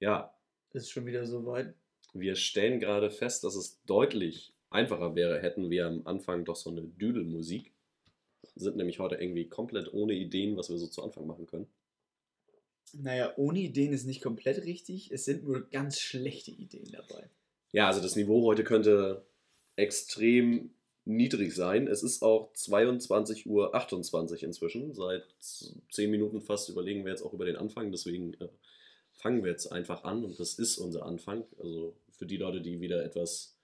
Ja. Ist schon wieder so weit. Wir stellen gerade fest, dass es deutlich einfacher wäre, hätten wir am Anfang doch so eine Düdelmusik. Sind nämlich heute irgendwie komplett ohne Ideen, was wir so zu Anfang machen können. Naja, ohne Ideen ist nicht komplett richtig. Es sind nur ganz schlechte Ideen dabei. Ja, also das Niveau heute könnte extrem niedrig sein. Es ist auch 22.28 Uhr inzwischen. Seit 10 Minuten fast überlegen wir jetzt auch über den Anfang. Deswegen äh, fangen wir jetzt einfach an und das ist unser Anfang. Also für die Leute, die wieder etwas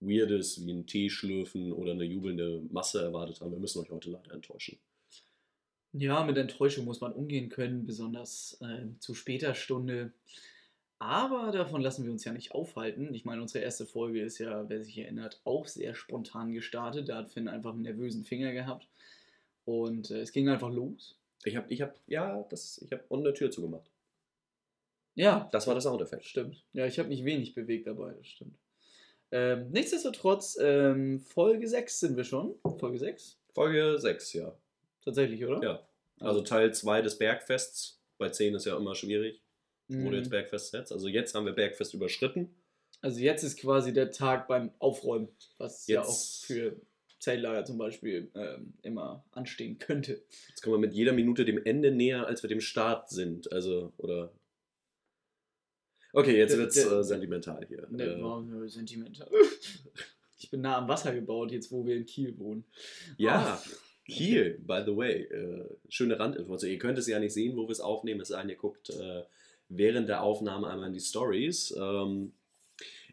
Weirdes wie einen Tee schlürfen oder eine jubelnde Masse erwartet haben, wir müssen euch heute leider enttäuschen. Ja, mit Enttäuschung muss man umgehen können, besonders äh, zu später Stunde. Aber davon lassen wir uns ja nicht aufhalten. Ich meine, unsere erste Folge ist ja, wer sich erinnert, auch sehr spontan gestartet. Da hat Finn einfach einen nervösen Finger gehabt. Und äh, es ging einfach los. Ich habe, ich habe, ja, das, ich habe unten eine Tür zugemacht. Ja. Das war der Soundeffekt. Stimmt. Ja, ich habe mich wenig bewegt dabei, das stimmt. Ähm, nichtsdestotrotz, ähm, Folge 6 sind wir schon. Folge 6? Folge 6, ja. Tatsächlich, oder? Ja. Also Teil 2 des Bergfests. Bei 10 ist ja immer schwierig, wo Mhm. du jetzt Bergfest setzt. Also jetzt haben wir Bergfest überschritten. Also jetzt ist quasi der Tag beim Aufräumen, was ja auch Jetzt- für Zeltlager zum Beispiel ähm, immer anstehen könnte. Jetzt kommen wir mit jeder Minute dem Ende näher, als wir dem Start sind. Also, oder. Okay, jetzt wird's der- äh, sentimental hier. Ne, Äh, war mir sentimental. Ich bin nah am Wasser gebaut, jetzt wo wir in Kiel wohnen. ja, Kiel, by the way. Äh, schöne Randinfo. Also, ihr könnt es ja nicht sehen, wo wir es aufnehmen. Es sei denn, ihr guckt äh, während der Aufnahme einmal in die Stories. Ähm,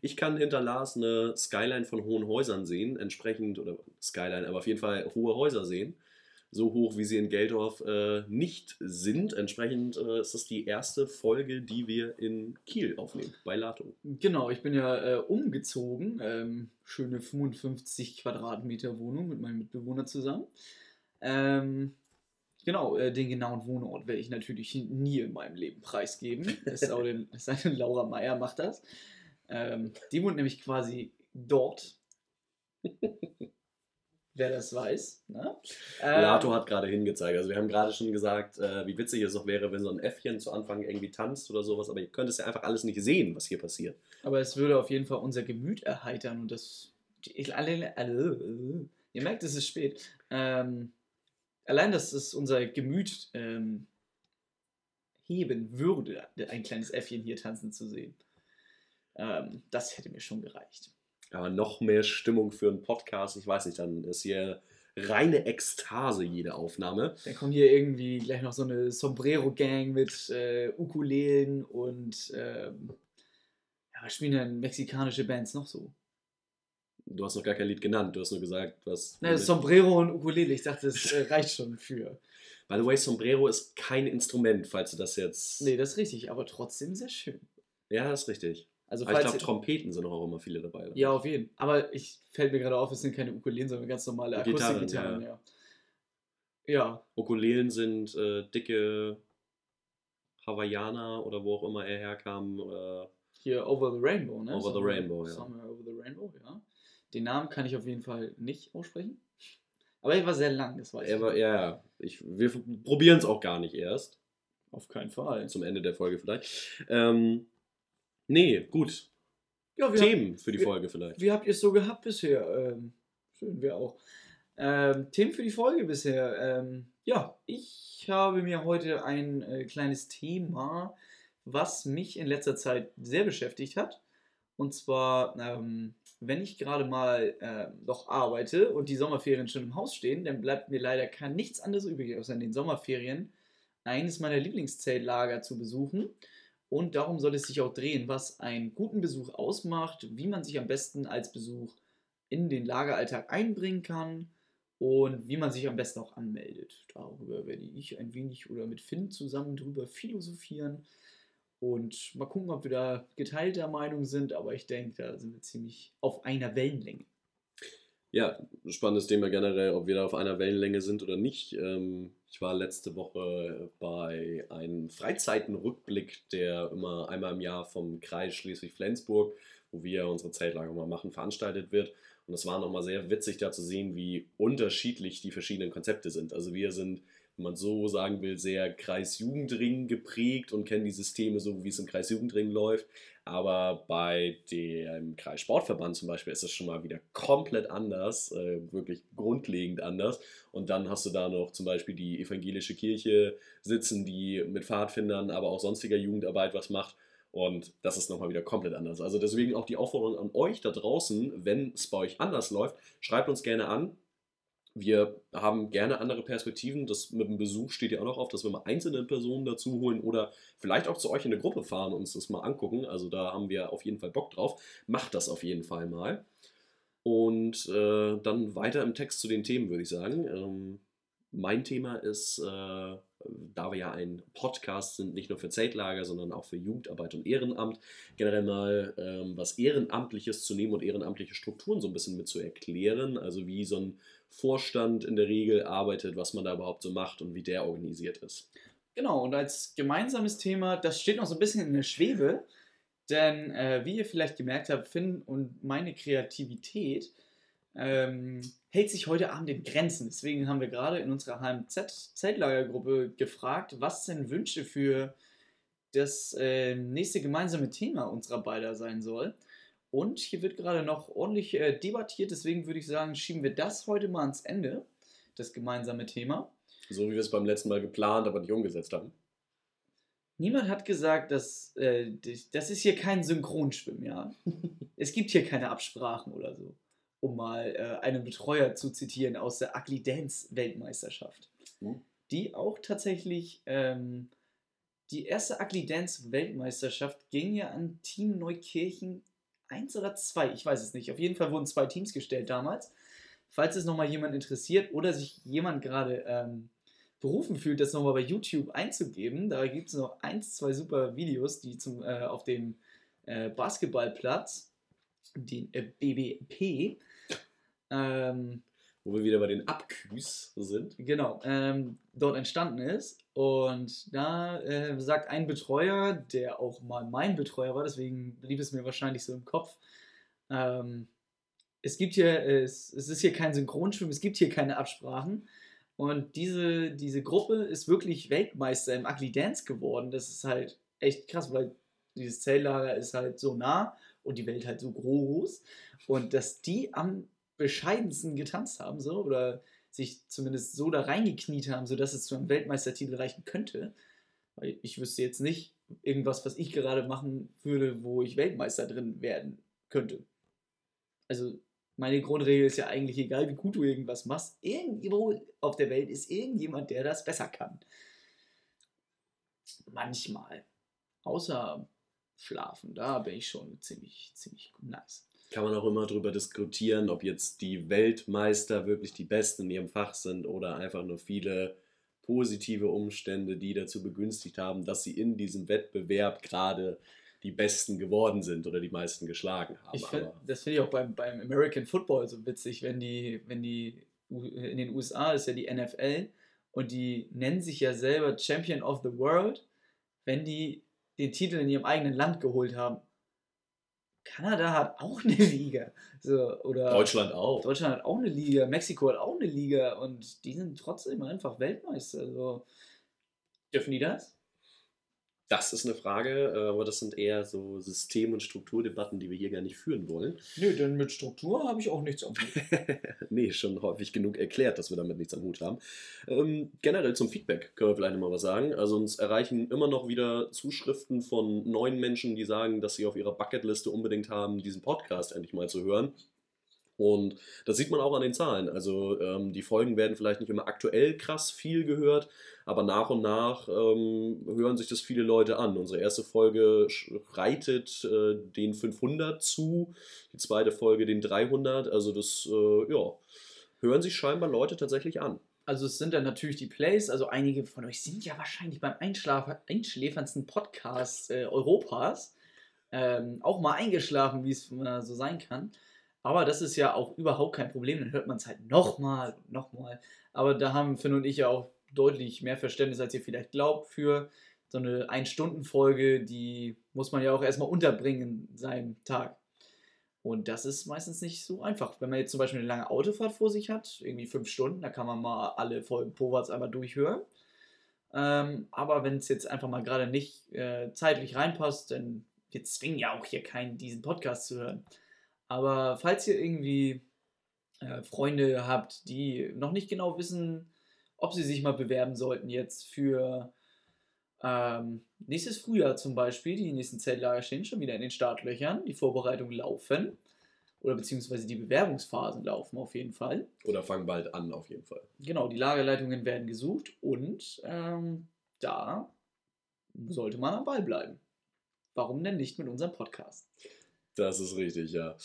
ich kann hinter Lars eine Skyline von hohen Häusern sehen, entsprechend, oder Skyline, aber auf jeden Fall hohe Häuser sehen. So hoch, wie sie in Geldorf äh, nicht sind. Entsprechend äh, ist das die erste Folge, die wir in Kiel aufnehmen, bei Lato. Genau, ich bin ja äh, umgezogen. Ähm, schöne 55 Quadratmeter Wohnung mit meinem Mitbewohner zusammen. Ähm, genau, äh, den genauen Wohnort werde ich natürlich nie in meinem Leben preisgeben. Es sei denn, Laura Meier macht das. Ähm, die wohnt nämlich quasi dort. Wer das weiß. Ne? Ähm, Lato hat gerade hingezeigt. Also wir haben gerade schon gesagt, äh, wie witzig es doch wäre, wenn so ein Äffchen zu Anfang irgendwie tanzt oder sowas, aber ihr könnt es ja einfach alles nicht sehen, was hier passiert. Aber es würde auf jeden Fall unser Gemüt erheitern und das. Alle, alle, ihr merkt, es ist spät. Ähm, allein, dass es unser Gemüt ähm, heben würde, ein kleines Äffchen hier tanzen zu sehen. Ähm, das hätte mir schon gereicht. Aber noch mehr Stimmung für einen Podcast, ich weiß nicht, dann ist hier reine Ekstase jede Aufnahme. Dann kommt hier irgendwie gleich noch so eine Sombrero-Gang mit äh, Ukulelen und ähm, ja, was spielen denn mexikanische Bands noch so? Du hast noch gar kein Lied genannt, du hast nur gesagt, was. Na, Sombrero und Ukulele, ich dachte, das äh, reicht schon für. By the way, Sombrero ist kein Instrument, falls du das jetzt. Nee, das ist richtig, aber trotzdem sehr schön. Ja, das ist richtig. Also Aber ich glaube, Trompeten sind auch immer viele dabei. ja, auf jeden. Aber ich fällt mir gerade auf, es sind keine Ukulelen, sondern ganz normale Gitarren, Akustikgitarren. Ja. ja. Ukulelen sind äh, dicke Hawaiianer oder wo auch immer er herkam. Äh, Hier Over the Rainbow, ne? Over the Somewhere- Rainbow, ja. Somewhere Over the Rainbow, ja. Den Namen kann ich auf jeden Fall nicht aussprechen. Aber er war sehr lang, das weiß er ich. war, ja, ja. Ich, wir probieren es auch gar nicht erst. Auf keinen Fall. Zum Ende der Folge vielleicht. Ähm, nee, gut. Ja, Themen für die wir- Folge vielleicht. Wie habt ihr es so gehabt bisher? Ähm, schön, wir auch. Ähm, Themen für die Folge bisher. Ähm, ja, ich habe mir heute ein äh, kleines Thema, was mich in letzter Zeit sehr beschäftigt hat. Und zwar, ähm, wenn ich gerade mal ähm, noch arbeite und die Sommerferien schon im Haus stehen, dann bleibt mir leider kein, nichts anderes übrig, außer in den Sommerferien eines meiner Lieblingszeltlager zu besuchen. Und darum soll es sich auch drehen, was einen guten Besuch ausmacht, wie man sich am besten als Besuch in den Lageralltag einbringen kann und wie man sich am besten auch anmeldet. Darüber werde ich ein wenig oder mit Finn zusammen drüber philosophieren und mal gucken, ob wir da geteilter Meinung sind, aber ich denke, da sind wir ziemlich auf einer Wellenlänge. Ja, spannendes Thema generell, ob wir da auf einer Wellenlänge sind oder nicht. Ähm, ich war letzte Woche bei einem Freizeitenrückblick, der immer einmal im Jahr vom Kreis Schleswig-Flensburg, wo wir unsere Zeltlager mal machen, veranstaltet wird. Und es war nochmal sehr witzig da zu sehen, wie unterschiedlich die verschiedenen Konzepte sind. Also wir sind wenn man so sagen will, sehr Kreisjugendring geprägt und kennen die Systeme so, wie es im Kreisjugendring läuft. Aber bei dem Kreissportverband zum Beispiel ist das schon mal wieder komplett anders, äh, wirklich grundlegend anders. Und dann hast du da noch zum Beispiel die evangelische Kirche sitzen, die mit Pfadfindern, aber auch sonstiger Jugendarbeit was macht. Und das ist nochmal wieder komplett anders. Also deswegen auch die Aufforderung an euch da draußen, wenn es bei euch anders läuft, schreibt uns gerne an. Wir haben gerne andere Perspektiven. Das mit dem Besuch steht ja auch noch auf, dass wir mal einzelne Personen dazu holen oder vielleicht auch zu euch in eine Gruppe fahren und uns das mal angucken. Also da haben wir auf jeden Fall Bock drauf. Macht das auf jeden Fall mal. Und äh, dann weiter im Text zu den Themen, würde ich sagen. Ähm, mein Thema ist, äh, da wir ja ein Podcast sind, nicht nur für Zeltlager, sondern auch für Jugendarbeit und Ehrenamt, generell mal ähm, was Ehrenamtliches zu nehmen und ehrenamtliche Strukturen so ein bisschen mit zu erklären. Also wie so ein Vorstand in der Regel arbeitet, was man da überhaupt so macht und wie der organisiert ist. Genau, und als gemeinsames Thema, das steht noch so ein bisschen in der Schwebe, denn äh, wie ihr vielleicht gemerkt habt, Finn und meine Kreativität ähm, hält sich heute Abend in Grenzen. Deswegen haben wir gerade in unserer HMZ-Zeltlagergruppe gefragt, was denn Wünsche für das äh, nächste gemeinsame Thema unserer beider sein soll. Und hier wird gerade noch ordentlich äh, debattiert, deswegen würde ich sagen, schieben wir das heute mal ans Ende, das gemeinsame Thema. So wie wir es beim letzten Mal geplant, aber nicht umgesetzt haben. Niemand hat gesagt, dass äh, das ist hier kein Synchronschwimmen, ja. es gibt hier keine Absprachen oder so, um mal äh, einen Betreuer zu zitieren aus der Ugly Dance Weltmeisterschaft, mhm. die auch tatsächlich ähm, die erste Ugly Dance Weltmeisterschaft ging ja an Team Neukirchen eins oder zwei, ich weiß es nicht. Auf jeden Fall wurden zwei Teams gestellt damals. Falls es nochmal jemand interessiert oder sich jemand gerade ähm, berufen fühlt, das nochmal bei YouTube einzugeben, da gibt es noch eins, zwei super Videos, die zum, äh, auf dem äh, Basketballplatz, den äh, BBP, ähm, wo wir wieder bei den Abküs sind. Genau, ähm, dort entstanden ist. Und da äh, sagt ein Betreuer, der auch mal mein Betreuer war, deswegen blieb es mir wahrscheinlich so im Kopf, ähm, es gibt hier, es, es ist hier kein Synchronschwimmen, es gibt hier keine Absprachen. Und diese, diese Gruppe ist wirklich Weltmeister im Ugly Dance geworden. Das ist halt echt krass, weil dieses Zelllager ist halt so nah und die Welt halt so groß. Und dass die am bescheidensten getanzt haben, so, oder sich zumindest so da reingekniet haben, sodass es zu einem Weltmeistertitel reichen könnte. Weil ich wüsste jetzt nicht irgendwas, was ich gerade machen würde, wo ich Weltmeister drin werden könnte. Also meine Grundregel ist ja eigentlich, egal wie gut du irgendwas machst, irgendwo auf der Welt ist irgendjemand, der das besser kann. Manchmal. Außer schlafen, da bin ich schon ziemlich, ziemlich nice kann man auch immer darüber diskutieren, ob jetzt die Weltmeister wirklich die Besten in ihrem Fach sind oder einfach nur viele positive Umstände, die dazu begünstigt haben, dass sie in diesem Wettbewerb gerade die Besten geworden sind oder die meisten geschlagen haben. Find, das finde ich auch beim, beim American Football so witzig, wenn die, wenn die in den USA ist ja die NFL und die nennen sich ja selber Champion of the World, wenn die den Titel in ihrem eigenen Land geholt haben. Kanada hat auch eine Liga. So, oder Deutschland auch. Deutschland hat auch eine Liga. Mexiko hat auch eine Liga. Und die sind trotzdem einfach Weltmeister. Also, dürfen die das? Das ist eine Frage, äh, aber das sind eher so System- und Strukturdebatten, die wir hier gar nicht führen wollen. Nö, denn mit Struktur habe ich auch nichts am Hut. nee, schon häufig genug erklärt, dass wir damit nichts am Hut haben. Ähm, generell zum Feedback können wir vielleicht mal was sagen. Also uns erreichen immer noch wieder Zuschriften von neuen Menschen, die sagen, dass sie auf ihrer Bucketliste unbedingt haben, diesen Podcast endlich mal zu hören. Und das sieht man auch an den Zahlen. Also ähm, die Folgen werden vielleicht nicht immer aktuell krass viel gehört, aber nach und nach ähm, hören sich das viele Leute an. Unsere erste Folge reitet äh, den 500 zu, die zweite Folge den 300. Also das, äh, ja, hören sich scheinbar Leute tatsächlich an. Also es sind dann natürlich die Plays, also einige von euch sind ja wahrscheinlich beim einschläferndsten Podcast äh, Europas ähm, auch mal eingeschlafen, wie es so sein kann. Aber das ist ja auch überhaupt kein Problem. Dann hört man es halt nochmal und nochmal. Aber da haben Finn und ich ja auch deutlich mehr Verständnis, als ihr vielleicht glaubt, für so eine Ein-Stunden-Folge. Die muss man ja auch erstmal unterbringen in seinem Tag. Und das ist meistens nicht so einfach. Wenn man jetzt zum Beispiel eine lange Autofahrt vor sich hat, irgendwie fünf Stunden, da kann man mal alle Folgen Powatz einmal durchhören. Ähm, aber wenn es jetzt einfach mal gerade nicht äh, zeitlich reinpasst, dann wir zwingen ja auch hier keinen, diesen Podcast zu hören. Aber falls ihr irgendwie äh, Freunde habt, die noch nicht genau wissen, ob sie sich mal bewerben sollten jetzt für ähm, nächstes Frühjahr zum Beispiel, die nächsten Zeltlager stehen schon wieder in den Startlöchern, die Vorbereitungen laufen oder beziehungsweise die Bewerbungsphasen laufen auf jeden Fall. Oder fangen bald an auf jeden Fall. Genau, die Lagerleitungen werden gesucht und ähm, da sollte man am Ball bleiben. Warum denn nicht mit unserem Podcast? Das ist richtig, ja.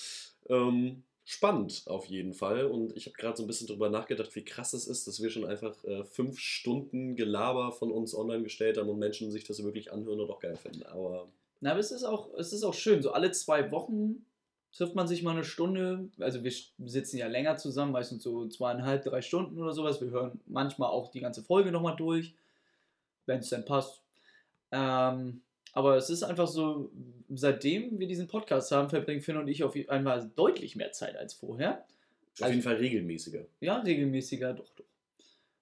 Ähm, spannend auf jeden Fall. Und ich habe gerade so ein bisschen darüber nachgedacht, wie krass es ist, dass wir schon einfach äh, fünf Stunden Gelaber von uns online gestellt haben und Menschen sich das wirklich anhören und auch geil finden. Aber. Na, aber es ist auch, es ist auch schön. So alle zwei Wochen trifft man sich mal eine Stunde. Also wir sitzen ja länger zusammen, meistens so zweieinhalb, drei Stunden oder sowas. Wir hören manchmal auch die ganze Folge nochmal durch, wenn es dann passt. Ähm, aber es ist einfach so, seitdem wir diesen Podcast haben, verbringen Finn und ich auf einmal deutlich mehr Zeit als vorher. Auf also, jeden Fall regelmäßiger. Ja, regelmäßiger, doch, doch.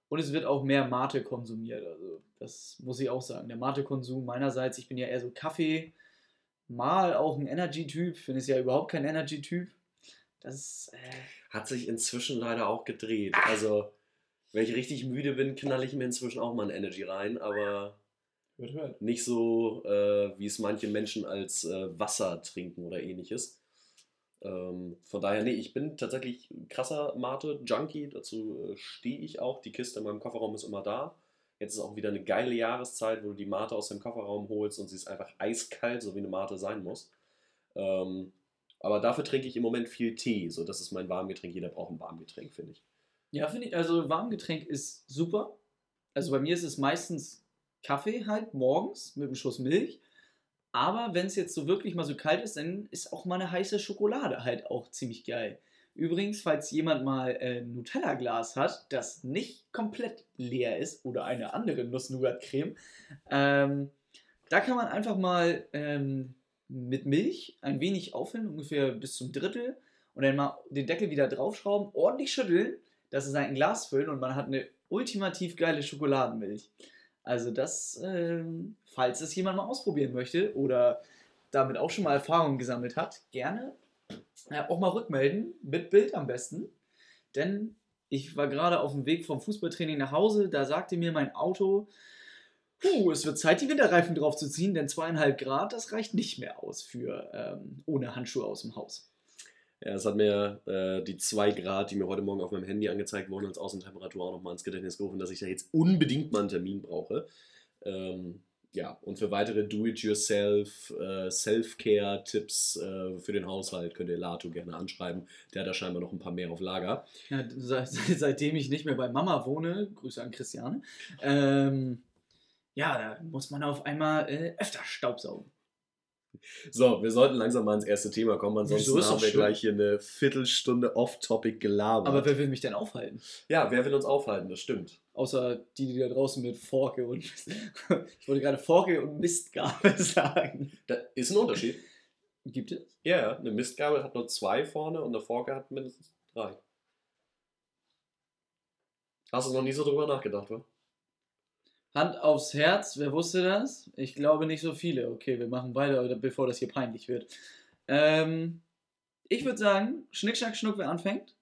Und es wird auch mehr Mate konsumiert. Also, das muss ich auch sagen. Der Mate-Konsum meinerseits, ich bin ja eher so Kaffee, mal auch ein Energy-Typ. Finn ist ja überhaupt kein Energy-Typ. Das äh hat sich inzwischen leider auch gedreht. Ah. Also, wenn ich richtig müde bin, knall ich mir inzwischen auch mal ein Energy rein, aber Hört, hört. Nicht so, äh, wie es manche Menschen als äh, Wasser trinken oder ähnliches. Ähm, von daher, nee, ich bin tatsächlich ein krasser Mate-Junkie. Dazu äh, stehe ich auch. Die Kiste in meinem Kofferraum ist immer da. Jetzt ist auch wieder eine geile Jahreszeit, wo du die Mate aus dem Kofferraum holst und sie ist einfach eiskalt, so wie eine Mate sein muss. Ähm, aber dafür trinke ich im Moment viel Tee. So, das ist mein Warmgetränk. Jeder braucht ein Warmgetränk, finde ich. Ja, finde ich. Also Warmgetränk ist super. Also bei mir ist es meistens Kaffee halt morgens mit einem Schuss Milch. Aber wenn es jetzt so wirklich mal so kalt ist, dann ist auch mal eine heiße Schokolade halt auch ziemlich geil. Übrigens, falls jemand mal ein Nutella-Glas hat, das nicht komplett leer ist oder eine andere Nuss-Nougat-Creme, ähm, da kann man einfach mal ähm, mit Milch ein wenig auffüllen, ungefähr bis zum Drittel, und dann mal den Deckel wieder draufschrauben, ordentlich schütteln, dass es ein Glas füllt und man hat eine ultimativ geile Schokoladenmilch. Also das, äh, falls es jemand mal ausprobieren möchte oder damit auch schon mal Erfahrungen gesammelt hat, gerne äh, auch mal rückmelden, mit Bild am besten. Denn ich war gerade auf dem Weg vom Fußballtraining nach Hause, da sagte mir mein Auto, Puh, es wird Zeit, die Winterreifen draufzuziehen, denn zweieinhalb Grad, das reicht nicht mehr aus für ähm, ohne Handschuhe aus dem Haus. Ja, es hat mir äh, die 2 Grad, die mir heute Morgen auf meinem Handy angezeigt wurden, als Außentemperatur auch nochmal ins Gedächtnis gerufen, dass ich da jetzt unbedingt mal einen Termin brauche. Ähm, ja, und für weitere Do-it-yourself, äh, Self-Care-Tipps äh, für den Haushalt könnt ihr Lato gerne anschreiben. Der hat da scheinbar noch ein paar mehr auf Lager. Ja, seit, seitdem ich nicht mehr bei Mama wohne, Grüße an Christiane, ähm, ja, da muss man auf einmal äh, öfter Staubsaugen. So, wir sollten langsam mal ins erste Thema kommen, ansonsten haben wir schön. gleich hier eine Viertelstunde off-topic gelabert. Aber wer will mich denn aufhalten? Ja, wer will uns aufhalten, das stimmt. Außer die, die da draußen mit Forke und. ich wollte gerade Forke und Mistgabel sagen. Da ist ein Unterschied. Gibt es? Ja. Eine Mistgabel hat nur zwei vorne und eine Forke hat mindestens drei. Hast du noch nie so drüber nachgedacht, wa? Hand aufs Herz, wer wusste das? Ich glaube nicht so viele. Okay, wir machen weiter, bevor das hier peinlich wird. Ähm, ich würde sagen, Schnick, Schnack, Schnuck, wer anfängt?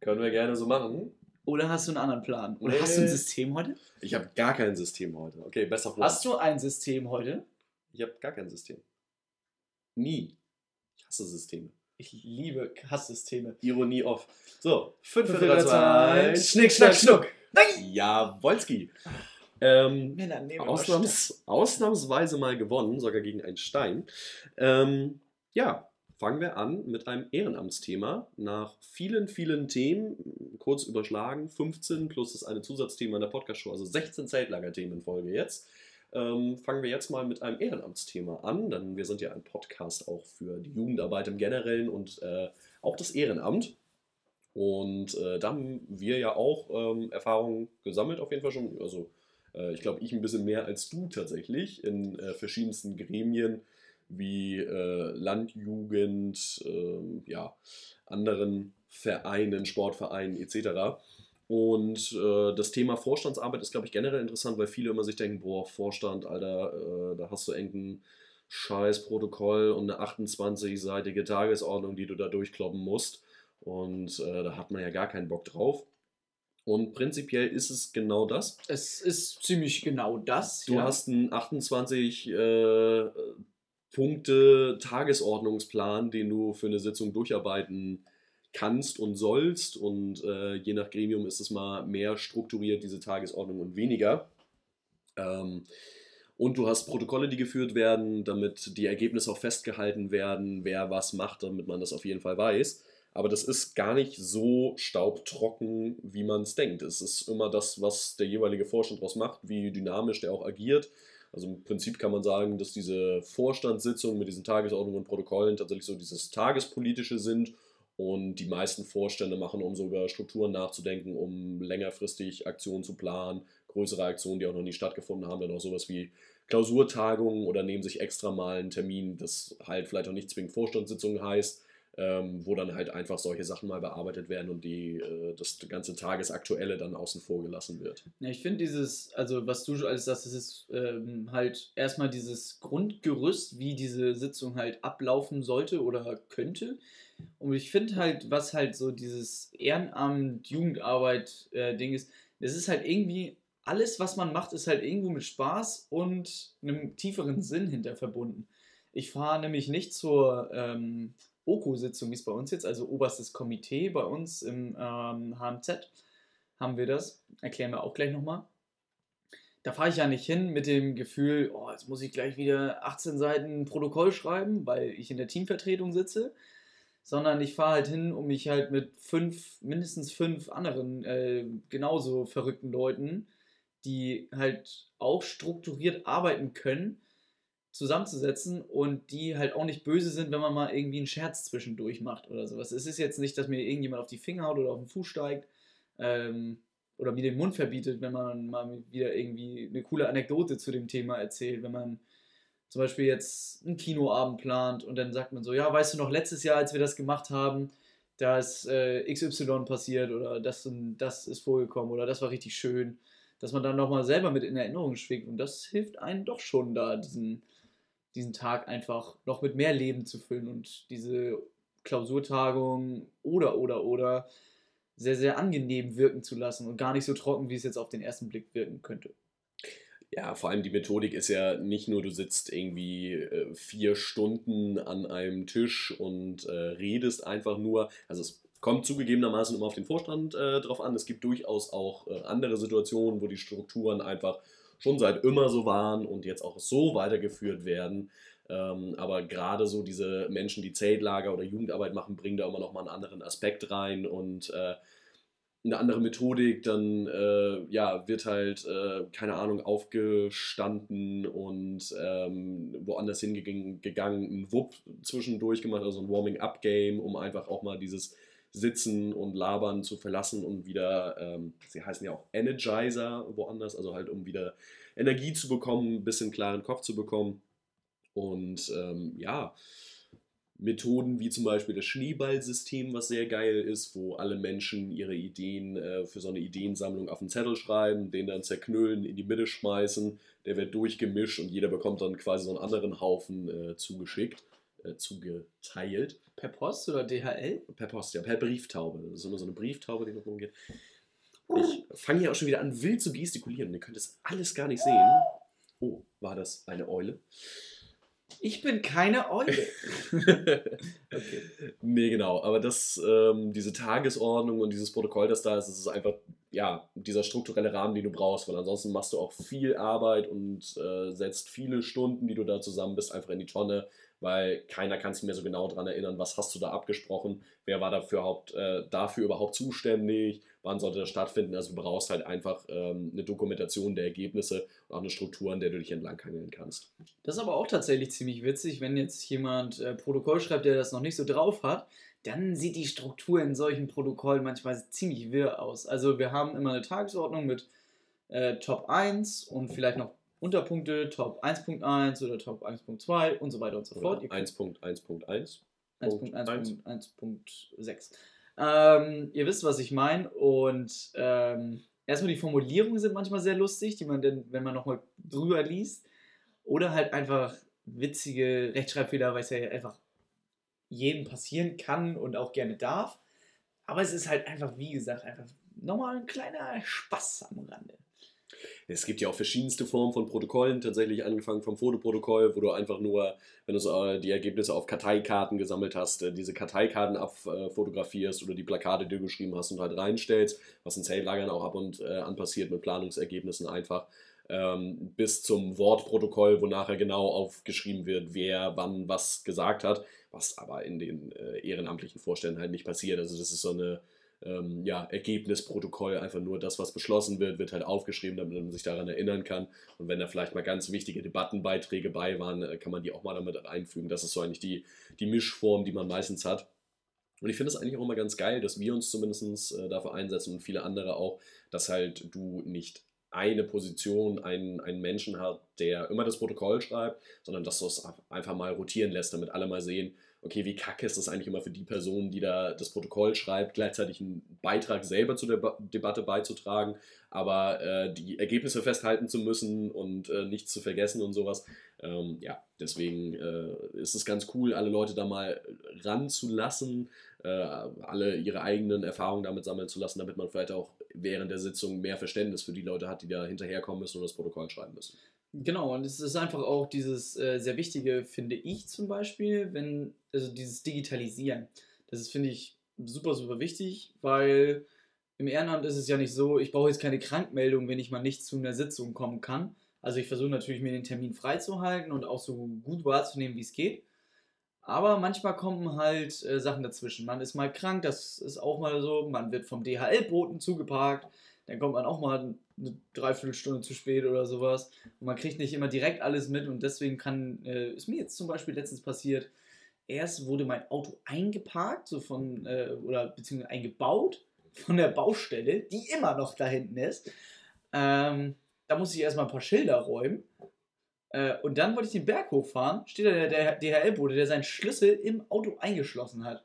Können wir gerne so machen. Oder hast du einen anderen Plan? Oder nee. hast du ein System heute? Ich habe gar kein System heute. Okay, besser Plan. Hast du ein System heute? Ich habe gar kein System. Nie. Ich hasse Systeme. Ich liebe Hasssysteme. Ironie off. So, 5, 4, 3, 2, Schnick, Schnack, Schnuck. Nein! Ja, Wolski. Ähm, Ausnahms, ausnahmsweise mal gewonnen, sogar gegen einen Stein. Ähm, ja, fangen wir an mit einem Ehrenamtsthema. Nach vielen, vielen Themen, kurz überschlagen, 15 plus das eine Zusatzthema in der Podcast-Show, also 16 Zeltlager-Themen in Folge jetzt. Ähm, fangen wir jetzt mal mit einem Ehrenamtsthema an, denn wir sind ja ein Podcast auch für die Jugendarbeit im Generellen und äh, auch das Ehrenamt. Und äh, da haben wir ja auch ähm, Erfahrungen gesammelt, auf jeden Fall schon. Also, äh, ich glaube, ich ein bisschen mehr als du tatsächlich in äh, verschiedensten Gremien, wie äh, Landjugend, äh, ja, anderen Vereinen, Sportvereinen etc. Und äh, das Thema Vorstandsarbeit ist, glaube ich, generell interessant, weil viele immer sich denken, boah, Vorstand, Alter, äh, da hast du irgendein scheiß Protokoll und eine 28-seitige Tagesordnung, die du da durchkloppen musst. Und äh, da hat man ja gar keinen Bock drauf. Und prinzipiell ist es genau das. Es ist ziemlich genau das. Du ja. hast einen 28 äh, Punkte Tagesordnungsplan, den du für eine Sitzung durcharbeiten kannst und sollst. Und äh, je nach Gremium ist es mal mehr strukturiert, diese Tagesordnung und weniger. Ähm, und du hast Protokolle, die geführt werden, damit die Ergebnisse auch festgehalten werden, wer was macht, damit man das auf jeden Fall weiß. Aber das ist gar nicht so staubtrocken, wie man es denkt. Es ist immer das, was der jeweilige Vorstand daraus macht, wie dynamisch der auch agiert. Also im Prinzip kann man sagen, dass diese Vorstandssitzungen mit diesen Tagesordnungen und Protokollen tatsächlich so dieses Tagespolitische sind und die meisten Vorstände machen, um so über Strukturen nachzudenken, um längerfristig Aktionen zu planen, größere Aktionen, die auch noch nie stattgefunden haben, dann auch sowas wie Klausurtagungen oder nehmen sich extra mal einen Termin, das halt vielleicht auch nicht zwingend Vorstandssitzungen heißt, ähm, wo dann halt einfach solche Sachen mal bearbeitet werden und die, äh, das ganze Tagesaktuelle dann außen vor gelassen wird. Ja, ich finde dieses, also was du alles sagst, das ist ähm, halt erstmal dieses Grundgerüst, wie diese Sitzung halt ablaufen sollte oder könnte. Und ich finde halt, was halt so dieses Ehrenamt, Jugendarbeit-Ding äh, ist, das ist halt irgendwie alles, was man macht, ist halt irgendwo mit Spaß und einem tieferen Sinn hinter verbunden. Ich fahre nämlich nicht zur ähm, OKO-Sitzung, wie es bei uns jetzt, also oberstes Komitee bei uns im ähm, HMZ, haben wir das. Erklären wir auch gleich nochmal. Da fahre ich ja nicht hin mit dem Gefühl, oh, jetzt muss ich gleich wieder 18 Seiten Protokoll schreiben, weil ich in der Teamvertretung sitze, sondern ich fahre halt hin, um mich halt mit fünf, mindestens fünf anderen äh, genauso verrückten Leuten, die halt auch strukturiert arbeiten können, zusammenzusetzen und die halt auch nicht böse sind, wenn man mal irgendwie einen Scherz zwischendurch macht oder sowas. Es ist jetzt nicht, dass mir irgendjemand auf die Finger haut oder auf den Fuß steigt ähm, oder mir den Mund verbietet, wenn man mal wieder irgendwie eine coole Anekdote zu dem Thema erzählt, wenn man zum Beispiel jetzt einen Kinoabend plant und dann sagt man so, ja, weißt du noch, letztes Jahr, als wir das gemacht haben, da ist äh, XY passiert oder das und das ist vorgekommen oder das war richtig schön, dass man dann nochmal selber mit in Erinnerung schwingt und das hilft einem doch schon da, diesen diesen Tag einfach noch mit mehr Leben zu füllen und diese Klausurtagung oder, oder, oder sehr, sehr angenehm wirken zu lassen und gar nicht so trocken, wie es jetzt auf den ersten Blick wirken könnte. Ja, vor allem die Methodik ist ja nicht nur, du sitzt irgendwie äh, vier Stunden an einem Tisch und äh, redest einfach nur. Also es kommt zugegebenermaßen immer auf den Vorstand äh, drauf an. Es gibt durchaus auch äh, andere Situationen, wo die Strukturen einfach schon seit immer so waren und jetzt auch so weitergeführt werden. Ähm, aber gerade so diese Menschen, die Zeltlager oder Jugendarbeit machen, bringen da immer noch mal einen anderen Aspekt rein und äh, eine andere Methodik, dann äh, ja, wird halt, äh, keine Ahnung, aufgestanden und ähm, woanders hingegangen, ein Wupp zwischendurch gemacht, also ein Warming-up-Game, um einfach auch mal dieses Sitzen und Labern zu verlassen und wieder, ähm, sie heißen ja auch Energizer woanders, also halt um wieder Energie zu bekommen, ein bisschen klaren Kopf zu bekommen. Und ähm, ja, Methoden wie zum Beispiel das Schneeballsystem, was sehr geil ist, wo alle Menschen ihre Ideen äh, für so eine Ideensammlung auf einen Zettel schreiben, den dann zerknüllen, in die Mitte schmeißen, der wird durchgemischt und jeder bekommt dann quasi so einen anderen Haufen äh, zugeschickt, äh, zugeteilt. Per Post oder DHL? Per Post, ja, per Brieftaube. Das ist immer so eine Brieftaube, die noch rumgeht. Ich fange hier auch schon wieder an, wild zu gestikulieren. Ihr könnt es alles gar nicht sehen. Oh, war das eine Eule? Ich bin keine Eule. okay. Nee, genau. Aber das, ähm, diese Tagesordnung und dieses Protokoll, das da ist, das ist einfach, ja, dieser strukturelle Rahmen, den du brauchst. Weil ansonsten machst du auch viel Arbeit und äh, setzt viele Stunden, die du da zusammen bist, einfach in die Tonne weil keiner kann sich mehr so genau daran erinnern, was hast du da abgesprochen, wer war dafür, überhaupt, äh, dafür überhaupt zuständig, wann sollte das stattfinden. Also du brauchst halt einfach ähm, eine Dokumentation der Ergebnisse und auch eine Struktur, an der du dich entlanghangeln kannst. Das ist aber auch tatsächlich ziemlich witzig, wenn jetzt jemand äh, Protokoll schreibt, der das noch nicht so drauf hat, dann sieht die Struktur in solchen Protokollen manchmal ziemlich wirr aus. Also wir haben immer eine Tagesordnung mit äh, Top 1 und vielleicht noch Unterpunkte, Top 1.1 oder Top 1.2 und so weiter und so fort. 1.1.1. 1.1.1.6. Ähm, ihr wisst, was ich meine. Und ähm, erstmal die Formulierungen sind manchmal sehr lustig, die man dann, wenn man nochmal drüber liest. Oder halt einfach witzige Rechtschreibfehler, weil es ja einfach jedem passieren kann und auch gerne darf. Aber es ist halt einfach, wie gesagt, einfach nochmal ein kleiner Spaß am Rande. Es gibt ja auch verschiedenste Formen von Protokollen, tatsächlich angefangen vom Fotoprotokoll, wo du einfach nur, wenn du äh, die Ergebnisse auf Karteikarten gesammelt hast, äh, diese Karteikarten abfotografierst oder die Plakate, die du geschrieben hast und halt reinstellst, was in Zeltlagern auch ab und äh, an passiert mit Planungsergebnissen einfach, ähm, bis zum Wortprotokoll, wo nachher genau aufgeschrieben wird, wer wann was gesagt hat, was aber in den ehrenamtlichen Vorständen halt nicht passiert. Also das ist so eine ähm, ja, Ergebnisprotokoll, einfach nur das, was beschlossen wird, wird halt aufgeschrieben, damit man sich daran erinnern kann. Und wenn da vielleicht mal ganz wichtige Debattenbeiträge bei waren, äh, kann man die auch mal damit einfügen. Das ist so eigentlich die, die Mischform, die man meistens hat. Und ich finde es eigentlich auch immer ganz geil, dass wir uns zumindest äh, dafür einsetzen und viele andere auch, dass halt du nicht eine Position, einen, einen Menschen hat, der immer das Protokoll schreibt, sondern dass du es einfach mal rotieren lässt, damit alle mal sehen, okay, wie kacke ist das eigentlich immer für die Person, die da das Protokoll schreibt, gleichzeitig einen Beitrag selber zu der ba Debatte beizutragen, aber äh, die Ergebnisse festhalten zu müssen und äh, nichts zu vergessen und sowas. Ähm, ja, deswegen äh, ist es ganz cool, alle Leute da mal ranzulassen, alle ihre eigenen Erfahrungen damit sammeln zu lassen, damit man vielleicht auch während der Sitzung mehr Verständnis für die Leute hat, die da hinterherkommen müssen und das Protokoll schreiben müssen. Genau, und es ist einfach auch dieses äh, sehr Wichtige, finde ich zum Beispiel, wenn, also dieses Digitalisieren. Das ist, finde ich, super, super wichtig, weil im Ehrenamt ist es ja nicht so, ich brauche jetzt keine Krankmeldung, wenn ich mal nicht zu einer Sitzung kommen kann. Also ich versuche natürlich, mir den Termin freizuhalten und auch so gut wahrzunehmen, wie es geht. Aber manchmal kommen halt äh, Sachen dazwischen. Man ist mal krank, das ist auch mal so. Man wird vom DHL-Boten zugeparkt dann kommt man auch mal eine Dreiviertelstunde zu spät oder sowas. Und man kriegt nicht immer direkt alles mit und deswegen kann, äh, ist mir jetzt zum Beispiel letztens passiert, erst wurde mein Auto eingeparkt, so von, äh, oder beziehungsweise eingebaut von der Baustelle, die immer noch da hinten ist. Ähm, da musste ich erstmal ein paar Schilder räumen. Äh, und dann wollte ich den Berg hochfahren, steht da der, der DHL-Bote, der seinen Schlüssel im Auto eingeschlossen hat.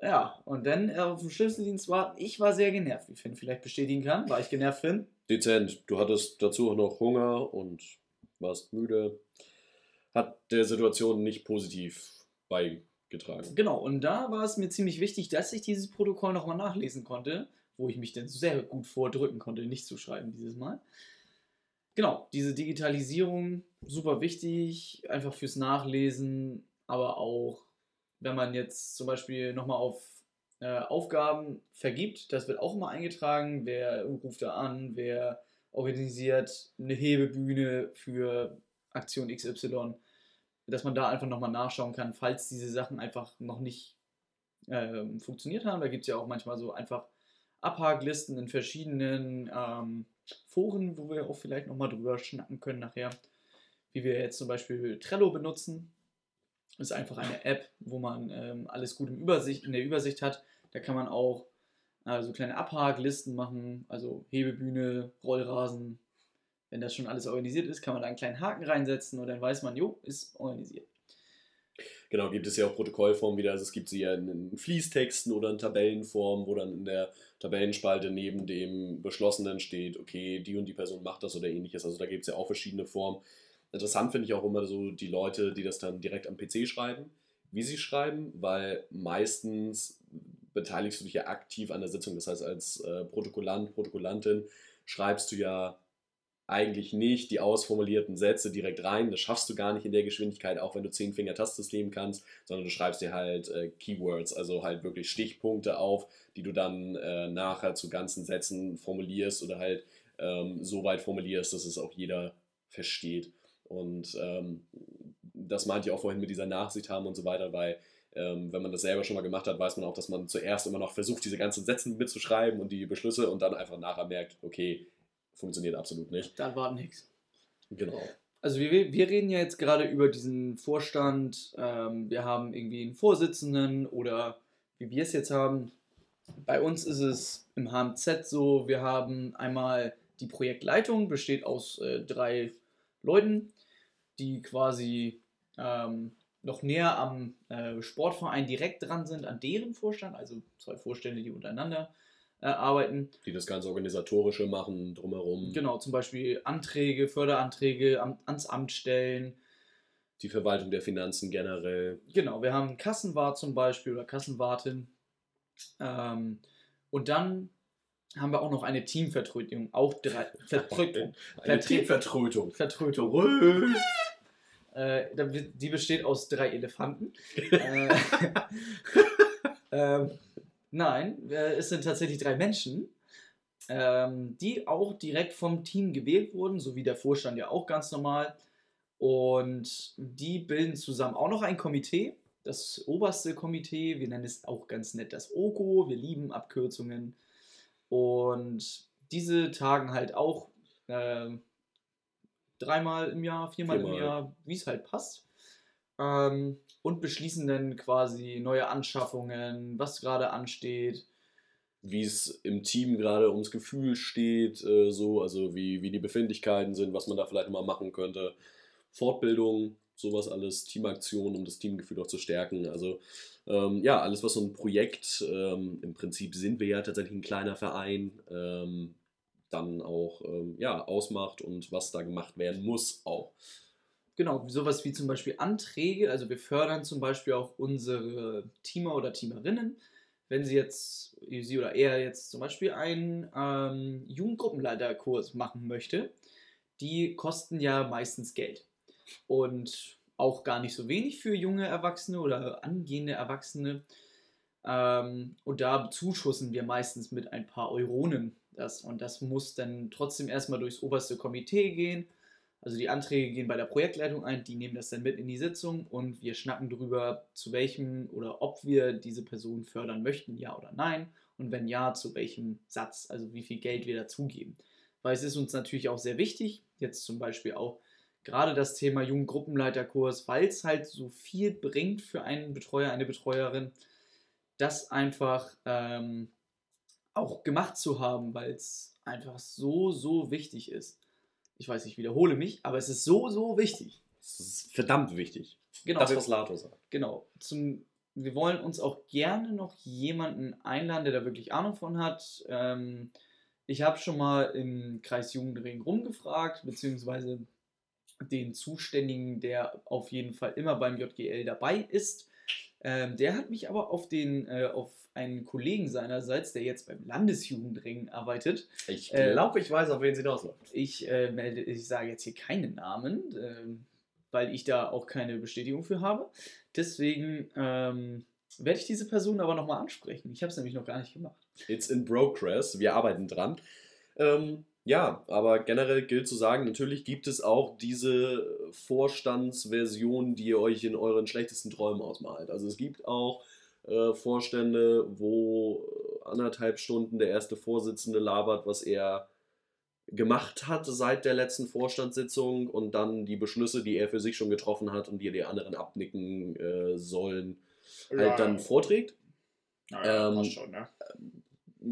Ja, und dann äh, auf den Schlüsseldienst warten. Ich war sehr genervt, wie Finn vielleicht bestätigen kann. War ich genervt, Finn? Dezent. Du hattest dazu auch noch Hunger und warst müde. Hat der Situation nicht positiv beigetragen. Genau, und da war es mir ziemlich wichtig, dass ich dieses Protokoll nochmal nachlesen konnte, wo ich mich dann sehr gut vordrücken konnte, nicht zu schreiben dieses Mal. Genau, diese Digitalisierung, super wichtig, einfach fürs Nachlesen, aber auch wenn man jetzt zum Beispiel nochmal auf äh, Aufgaben vergibt, das wird auch immer eingetragen, wer ruft da an, wer organisiert eine Hebebühne für Aktion XY, dass man da einfach nochmal nachschauen kann, falls diese Sachen einfach noch nicht äh, funktioniert haben. Da gibt es ja auch manchmal so einfach Abhaklisten in verschiedenen ähm, Foren, wo wir auch vielleicht nochmal drüber schnacken können nachher, wie wir jetzt zum Beispiel Trello benutzen ist einfach eine App, wo man ähm, alles gut im Übersicht, in der Übersicht hat. Da kann man auch äh, so kleine Abhaklisten machen, also Hebebühne, Rollrasen. Wenn das schon alles organisiert ist, kann man da einen kleinen Haken reinsetzen und dann weiß man, jo, ist organisiert. Genau, gibt es ja auch Protokollformen wieder. Also es gibt sie ja in Fließtexten oder in Tabellenform, wo dann in der Tabellenspalte neben dem Beschlossenen steht, okay, die und die Person macht das oder ähnliches. Also da gibt es ja auch verschiedene Formen. Interessant finde ich auch immer so die Leute, die das dann direkt am PC schreiben, wie sie schreiben, weil meistens beteiligst du dich ja aktiv an der Sitzung. Das heißt, als äh, Protokollant, Protokollantin schreibst du ja eigentlich nicht die ausformulierten Sätze direkt rein. Das schaffst du gar nicht in der Geschwindigkeit, auch wenn du zehn Finger Tastsystem kannst, sondern du schreibst dir halt äh, Keywords, also halt wirklich Stichpunkte auf, die du dann äh, nachher zu ganzen Sätzen formulierst oder halt ähm, so weit formulierst, dass es auch jeder versteht. Und ähm, das meinte ich auch vorhin mit dieser Nachsicht haben und so weiter, weil ähm, wenn man das selber schon mal gemacht hat, weiß man auch, dass man zuerst immer noch versucht, diese ganzen Sätze mitzuschreiben und die Beschlüsse und dann einfach nachher merkt, okay, funktioniert absolut nicht. Dann war nichts. Genau. Also wir, wir reden ja jetzt gerade über diesen Vorstand. Ähm, wir haben irgendwie einen Vorsitzenden oder wie wir es jetzt haben. Bei uns ist es im HMZ so, wir haben einmal die Projektleitung, besteht aus äh, drei Leuten, die quasi ähm, noch näher am äh, Sportverein direkt dran sind, an deren Vorstand, also zwei Vorstände, die untereinander äh, arbeiten. Die das ganze Organisatorische machen, drumherum. Genau, zum Beispiel Anträge, Förderanträge am, ans Amt stellen. Die Verwaltung der Finanzen generell. Genau, wir haben Kassenwart zum Beispiel oder Kassenwartin. Ähm, und dann haben wir auch noch eine Teamvertrötung. Auch drei. Vertrötung. Eine Teamvertrötung. Vertrötung. Äh, die besteht aus drei Elefanten. äh, ähm, nein, äh, es sind tatsächlich drei Menschen, ähm, die auch direkt vom Team gewählt wurden, so wie der Vorstand ja auch ganz normal. Und die bilden zusammen auch noch ein Komitee, das oberste Komitee. Wir nennen es auch ganz nett das OGO. Wir lieben Abkürzungen. Und diese tagen halt auch ähm, dreimal im Jahr, viermal, im Viermal. Jahr, wie es halt passt. Ähm, und beschließen dann quasi neue Anschaffungen, was gerade ansteht. Wie es im Team gerade ums Gefühl steht, äh, so, also wie, wie die Befindlichkeiten sind, was man da vielleicht mal machen könnte. Fortbildung, sowas alles, Teamaktionen, um das Teamgefühl auch zu stärken. Also ähm, ja, alles, was so ein Projekt, ähm, im Prinzip sind wir ja tatsächlich ein kleiner Verein, ähm, dann auch ähm, ja, ausmacht und was da gemacht werden muss auch. Genau, sowas wie zum Beispiel Anträge. Also wir fördern zum Beispiel auch unsere Teamer oder Teamerinnen. Wenn sie jetzt, sie oder er jetzt zum Beispiel einen ähm, Jugendgruppenleiterkurs machen möchte, die kosten ja meistens Geld. Und auch gar nicht so wenig für junge Erwachsene oder angehende Erwachsene. Ähm, und da bezuschussen wir meistens mit ein paar Euronen das. Und das muss dann trotzdem erstmal durchs oberste Komitee gehen. Also die Anträge gehen bei der Projektleitung ein, die nehmen das dann mit in die Sitzung und wir schnacken darüber, zu welchem oder ob wir diese Person fördern möchten, ja oder nein. Und wenn ja, zu welchem Satz, also wie viel Geld wir dazugeben. Weil es ist uns natürlich auch sehr wichtig, jetzt zum Beispiel auch gerade das Thema Jugendgruppenleiterkurs, weil es halt so viel bringt für einen Betreuer, eine Betreuerin, das einfach ähm, auch gemacht zu haben, weil es einfach so, so wichtig ist. Ich weiß, ich wiederhole mich, aber es ist so, so wichtig. Das ist verdammt wichtig. Genau, das, was Lato sagt. Genau. Zum, wir wollen uns auch gerne noch jemanden einladen, der da wirklich Ahnung von hat. Ähm, ich habe schon mal im Kreis Jugendring rumgefragt, beziehungsweise den Zuständigen, der auf jeden Fall immer beim JGL dabei ist. Ähm, der hat mich aber auf, den, äh, auf einen Kollegen seinerseits, der jetzt beim Landesjugendring arbeitet, Ich Äh, glaube, ich weiß, auf wen sie hinausläuft. ich, äh, melde, ich sage jetzt hier keinen Namen, ähm, weil ich da auch keine Bestätigung für habe. Deswegen ähm, werde ich diese Person aber nochmal ansprechen. Ich habe es nämlich noch gar nicht gemacht. It's in progress. Wir arbeiten dran. Ähm, ja, aber generell gilt zu sagen, natürlich gibt es auch diese Vorstandsversion, die ihr euch in euren schlechtesten Träumen ausmalt. Also es gibt auch äh, Vorstände, wo äh, anderthalb Stunden der erste Vorsitzende labert, was er gemacht hat seit der letzten Vorstandssitzung und dann die Beschlüsse, die er für sich schon getroffen hat und die die anderen abnicken äh, sollen, halt dann vorträgt. Naja, Ähm, passt schon, ne?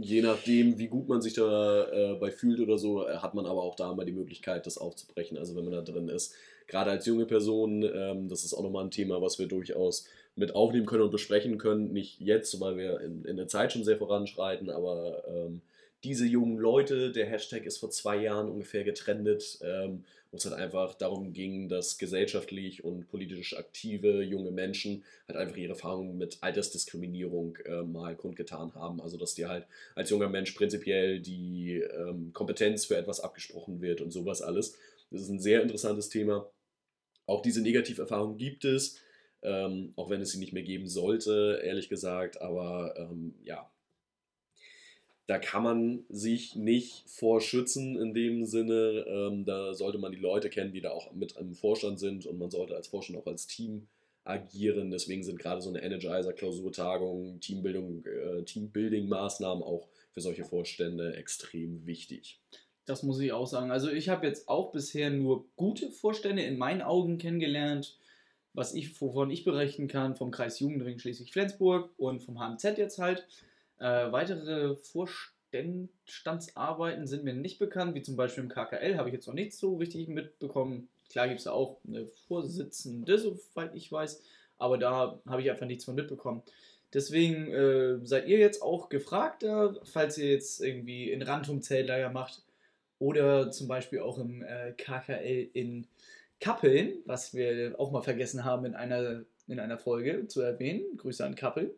je nachdem, wie gut man sich dabei bei fühlt oder so, äh, hat man aber auch da mal die Möglichkeit, das aufzubrechen, also wenn man da drin ist. Gerade als junge Person, ähm, das ist auch nochmal ein Thema, was wir durchaus mit aufnehmen können und besprechen können. Nicht jetzt, weil wir in, in der Zeit schon sehr voranschreiten, aber ähm, diese jungen Leute, der Hashtag ist vor zwei Jahren ungefähr getrennt, ähm, wo es halt einfach darum ging, dass gesellschaftlich und politisch aktive junge Menschen halt einfach ihre Erfahrungen mit Altersdiskriminierung äh, mal kundgetan haben. Also dass dir halt als junger Mensch prinzipiell die ähm, Kompetenz für etwas abgesprochen wird und sowas alles. Das ist ein sehr interessantes Thema. Auch diese Negativerfahrung gibt es, ähm, auch wenn es sie nicht mehr geben sollte, ehrlich gesagt. Aber ähm, ja, da kann man sich nicht vor schützen in dem Sinne. Ähm, da sollte man die Leute kennen, die da auch mit im Vorstand sind und man sollte als Vorstand auch als Team agieren. Deswegen sind gerade so eine Energizer-Klausurtagung, Teambildung, äh, Teambuilding-Maßnahmen auch für solche Vorstände extrem wichtig. Das muss ich auch sagen. Also ich habe jetzt auch bisher nur gute Vorstände in meinen Augen kennengelernt, was ich, wovon ich berichten kann, vom Kreis Jugendring Schleswig-Flensburg und vom HMZ jetzt halt. Äh, weitere Vorstandsarbeiten sind mir nicht bekannt, wie zum Beispiel im KKL habe ich jetzt noch nicht so richtig mitbekommen. Klar gibt es da auch eine Vorsitzende, soweit ich weiß, aber da habe ich einfach nichts von mitbekommen. Deswegen äh, seid ihr jetzt auch gefragt, falls ihr jetzt irgendwie in Rantum Zeltlager macht oder zum Beispiel auch im äh, KKL in Kappeln, was wir auch mal vergessen haben in einer, in einer Folge zu erwähnen. Grüße an Kappeln.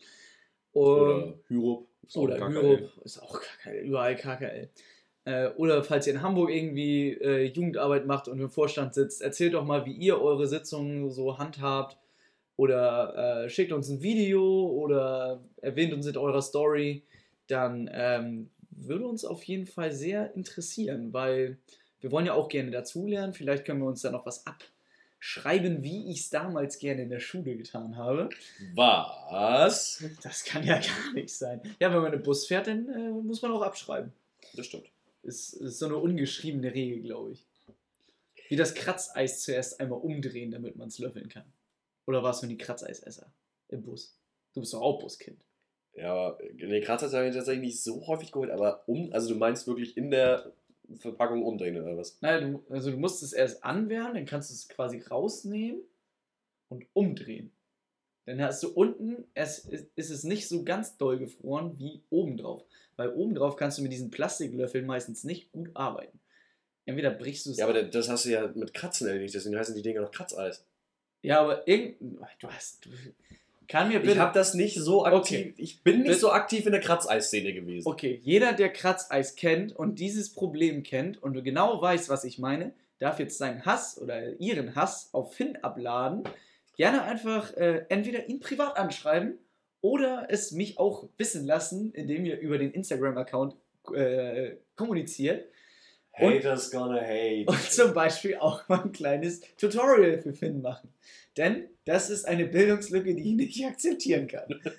Oder Hyrup. Oder Hyrup ist auch KKL, überall KKL. Äh, oder falls ihr in Hamburg irgendwie äh, Jugendarbeit macht und im Vorstand sitzt, erzählt doch mal, wie ihr eure Sitzungen so handhabt. Oder äh, schickt uns ein Video oder erwähnt uns in eurer Story. Dann ähm, würde uns auf jeden Fall sehr interessieren, weil wir wollen ja auch gerne dazulernen. Vielleicht können wir uns da noch was abschreiben, wie ich es damals gerne in der Schule getan habe. Was? Das kann ja gar nicht sein. Ja, wenn man einen Bus fährt, dann äh, muss man auch abschreiben. Das stimmt. Ist, ist so eine ungeschriebene Regel, glaube ich. Wie das Kratzeis zuerst einmal umdrehen, damit man es löffeln kann. Oder warst du nie Kratzeisesser im Bus? Du bist doch auch Buskind. Ja, aber nee, Kratzeis habe ich tatsächlich nicht so häufig geholt, aber um, also du meinst wirklich in der Verpackung umdrehen oder was? Naja, du, also du musst es erst anwärmen, dann kannst du es quasi rausnehmen und umdrehen. Dann hast du unten, es, ist, ist es nicht so ganz doll gefroren wie oben drauf. Weil oben drauf kannst du mit diesen Plastiklöffeln meistens nicht gut arbeiten. Entweder brichst du es. Ja, aber das hast du ja mit Kratzen erledigt, deswegen heißen die Dinger noch Kratzeis. Ja, aber irgend. Du hast. Du, kann mir bitte. Ich habe das nicht so aktiv. Okay. Ich bin nicht Bitte- so aktiv in der Kratzeis-Szene gewesen. Okay, jeder, der Kratzeis kennt und dieses Problem kennt und genau weiß, was ich meine, darf jetzt seinen Hass oder ihren Hass auf Finn abladen. Gerne einfach äh, entweder ihn privat anschreiben oder es mich auch wissen lassen, indem ihr über den Instagram-Account äh, kommuniziert Haters gonna hate. und zum Beispiel auch mal ein kleines Tutorial für Finn machen. Denn das ist eine Bildungslücke, die ich nicht akzeptieren kann.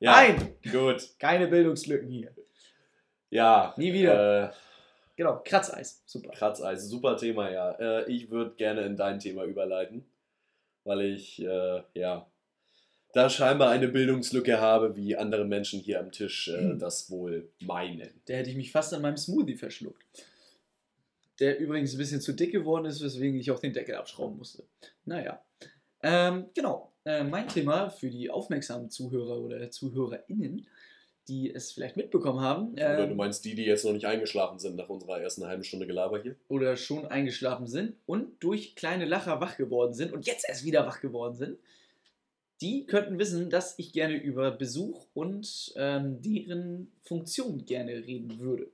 Ja, Nein, Gut. keine Bildungslücken hier. Ja. Nie wieder. Äh, Genau, Kratzeis, super. Kratzeis, super Thema, ja. Äh, ich würde gerne in dein Thema überleiten, weil ich, äh, ja, da scheinbar eine Bildungslücke habe, wie andere Menschen hier am Tisch äh, Hm. das wohl meinen. Der hätte ich mich fast an meinem Smoothie verschluckt. Der übrigens ein bisschen zu dick geworden ist, weswegen ich auch den Deckel abschrauben musste. Naja. Ähm, genau. Äh, mein Thema für die aufmerksamen Zuhörer oder ZuhörerInnen, die es vielleicht mitbekommen haben Oder äh, du meinst die, die jetzt noch nicht eingeschlafen sind nach unserer ersten halben Stunde Gelaber hier? oder schon eingeschlafen sind und durch kleine Lacher wach geworden sind und jetzt erst wieder wach geworden sind, die könnten wissen, dass ich gerne über Besuch und ähm, deren Funktion gerne reden würde.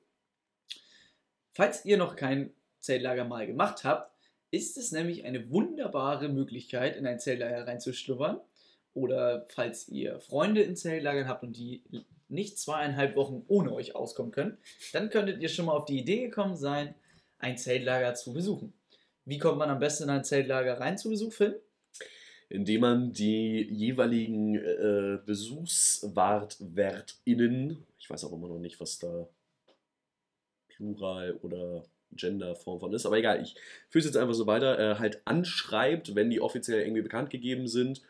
Falls ihr noch kein Zeltlager mal gemacht habt, ist es nämlich eine wunderbare Möglichkeit, in ein Zeltlager reinzuschnuppern. Oder falls ihr Freunde in Zeltlagern habt und die nicht zweieinhalb Wochen ohne euch auskommen können, dann könntet ihr schon mal auf die Idee gekommen sein, ein Zeltlager zu besuchen. Wie kommt man am besten in ein Zeltlager rein zu Besuch, Finn? Indem man die jeweiligen äh, BesuchswartwärtInnen, ich weiß auch immer noch nicht, was da Plural oder Genderform von ist, aber egal, ich führe es jetzt einfach so weiter, äh, halt anschreibt, wenn die offiziell irgendwie bekannt gegeben sind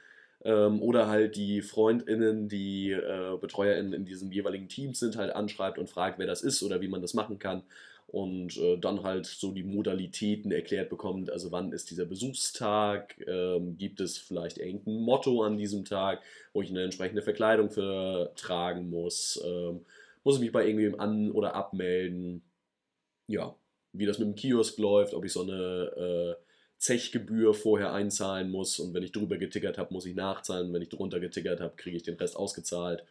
ähm, oder halt die FreundInnen, die äh, BetreuerInnen in diesem jeweiligen Team sind, halt anschreibt und fragt, wer das ist oder wie man das machen kann. Und äh, dann halt so die Modalitäten erklärt bekommt, also wann ist dieser Besuchstag, ähm, gibt es vielleicht irgendein Motto an diesem Tag, wo ich eine entsprechende Verkleidung für tragen muss, ähm, muss ich mich bei irgendwem an- oder abmelden, ja, wie das mit dem Kiosk läuft, ob ich so eine äh, Zechgebühr vorher einzahlen muss und wenn ich drüber getickert habe, muss ich nachzahlen, wenn ich drunter getickert habe, kriege ich den Rest ausgezahlt.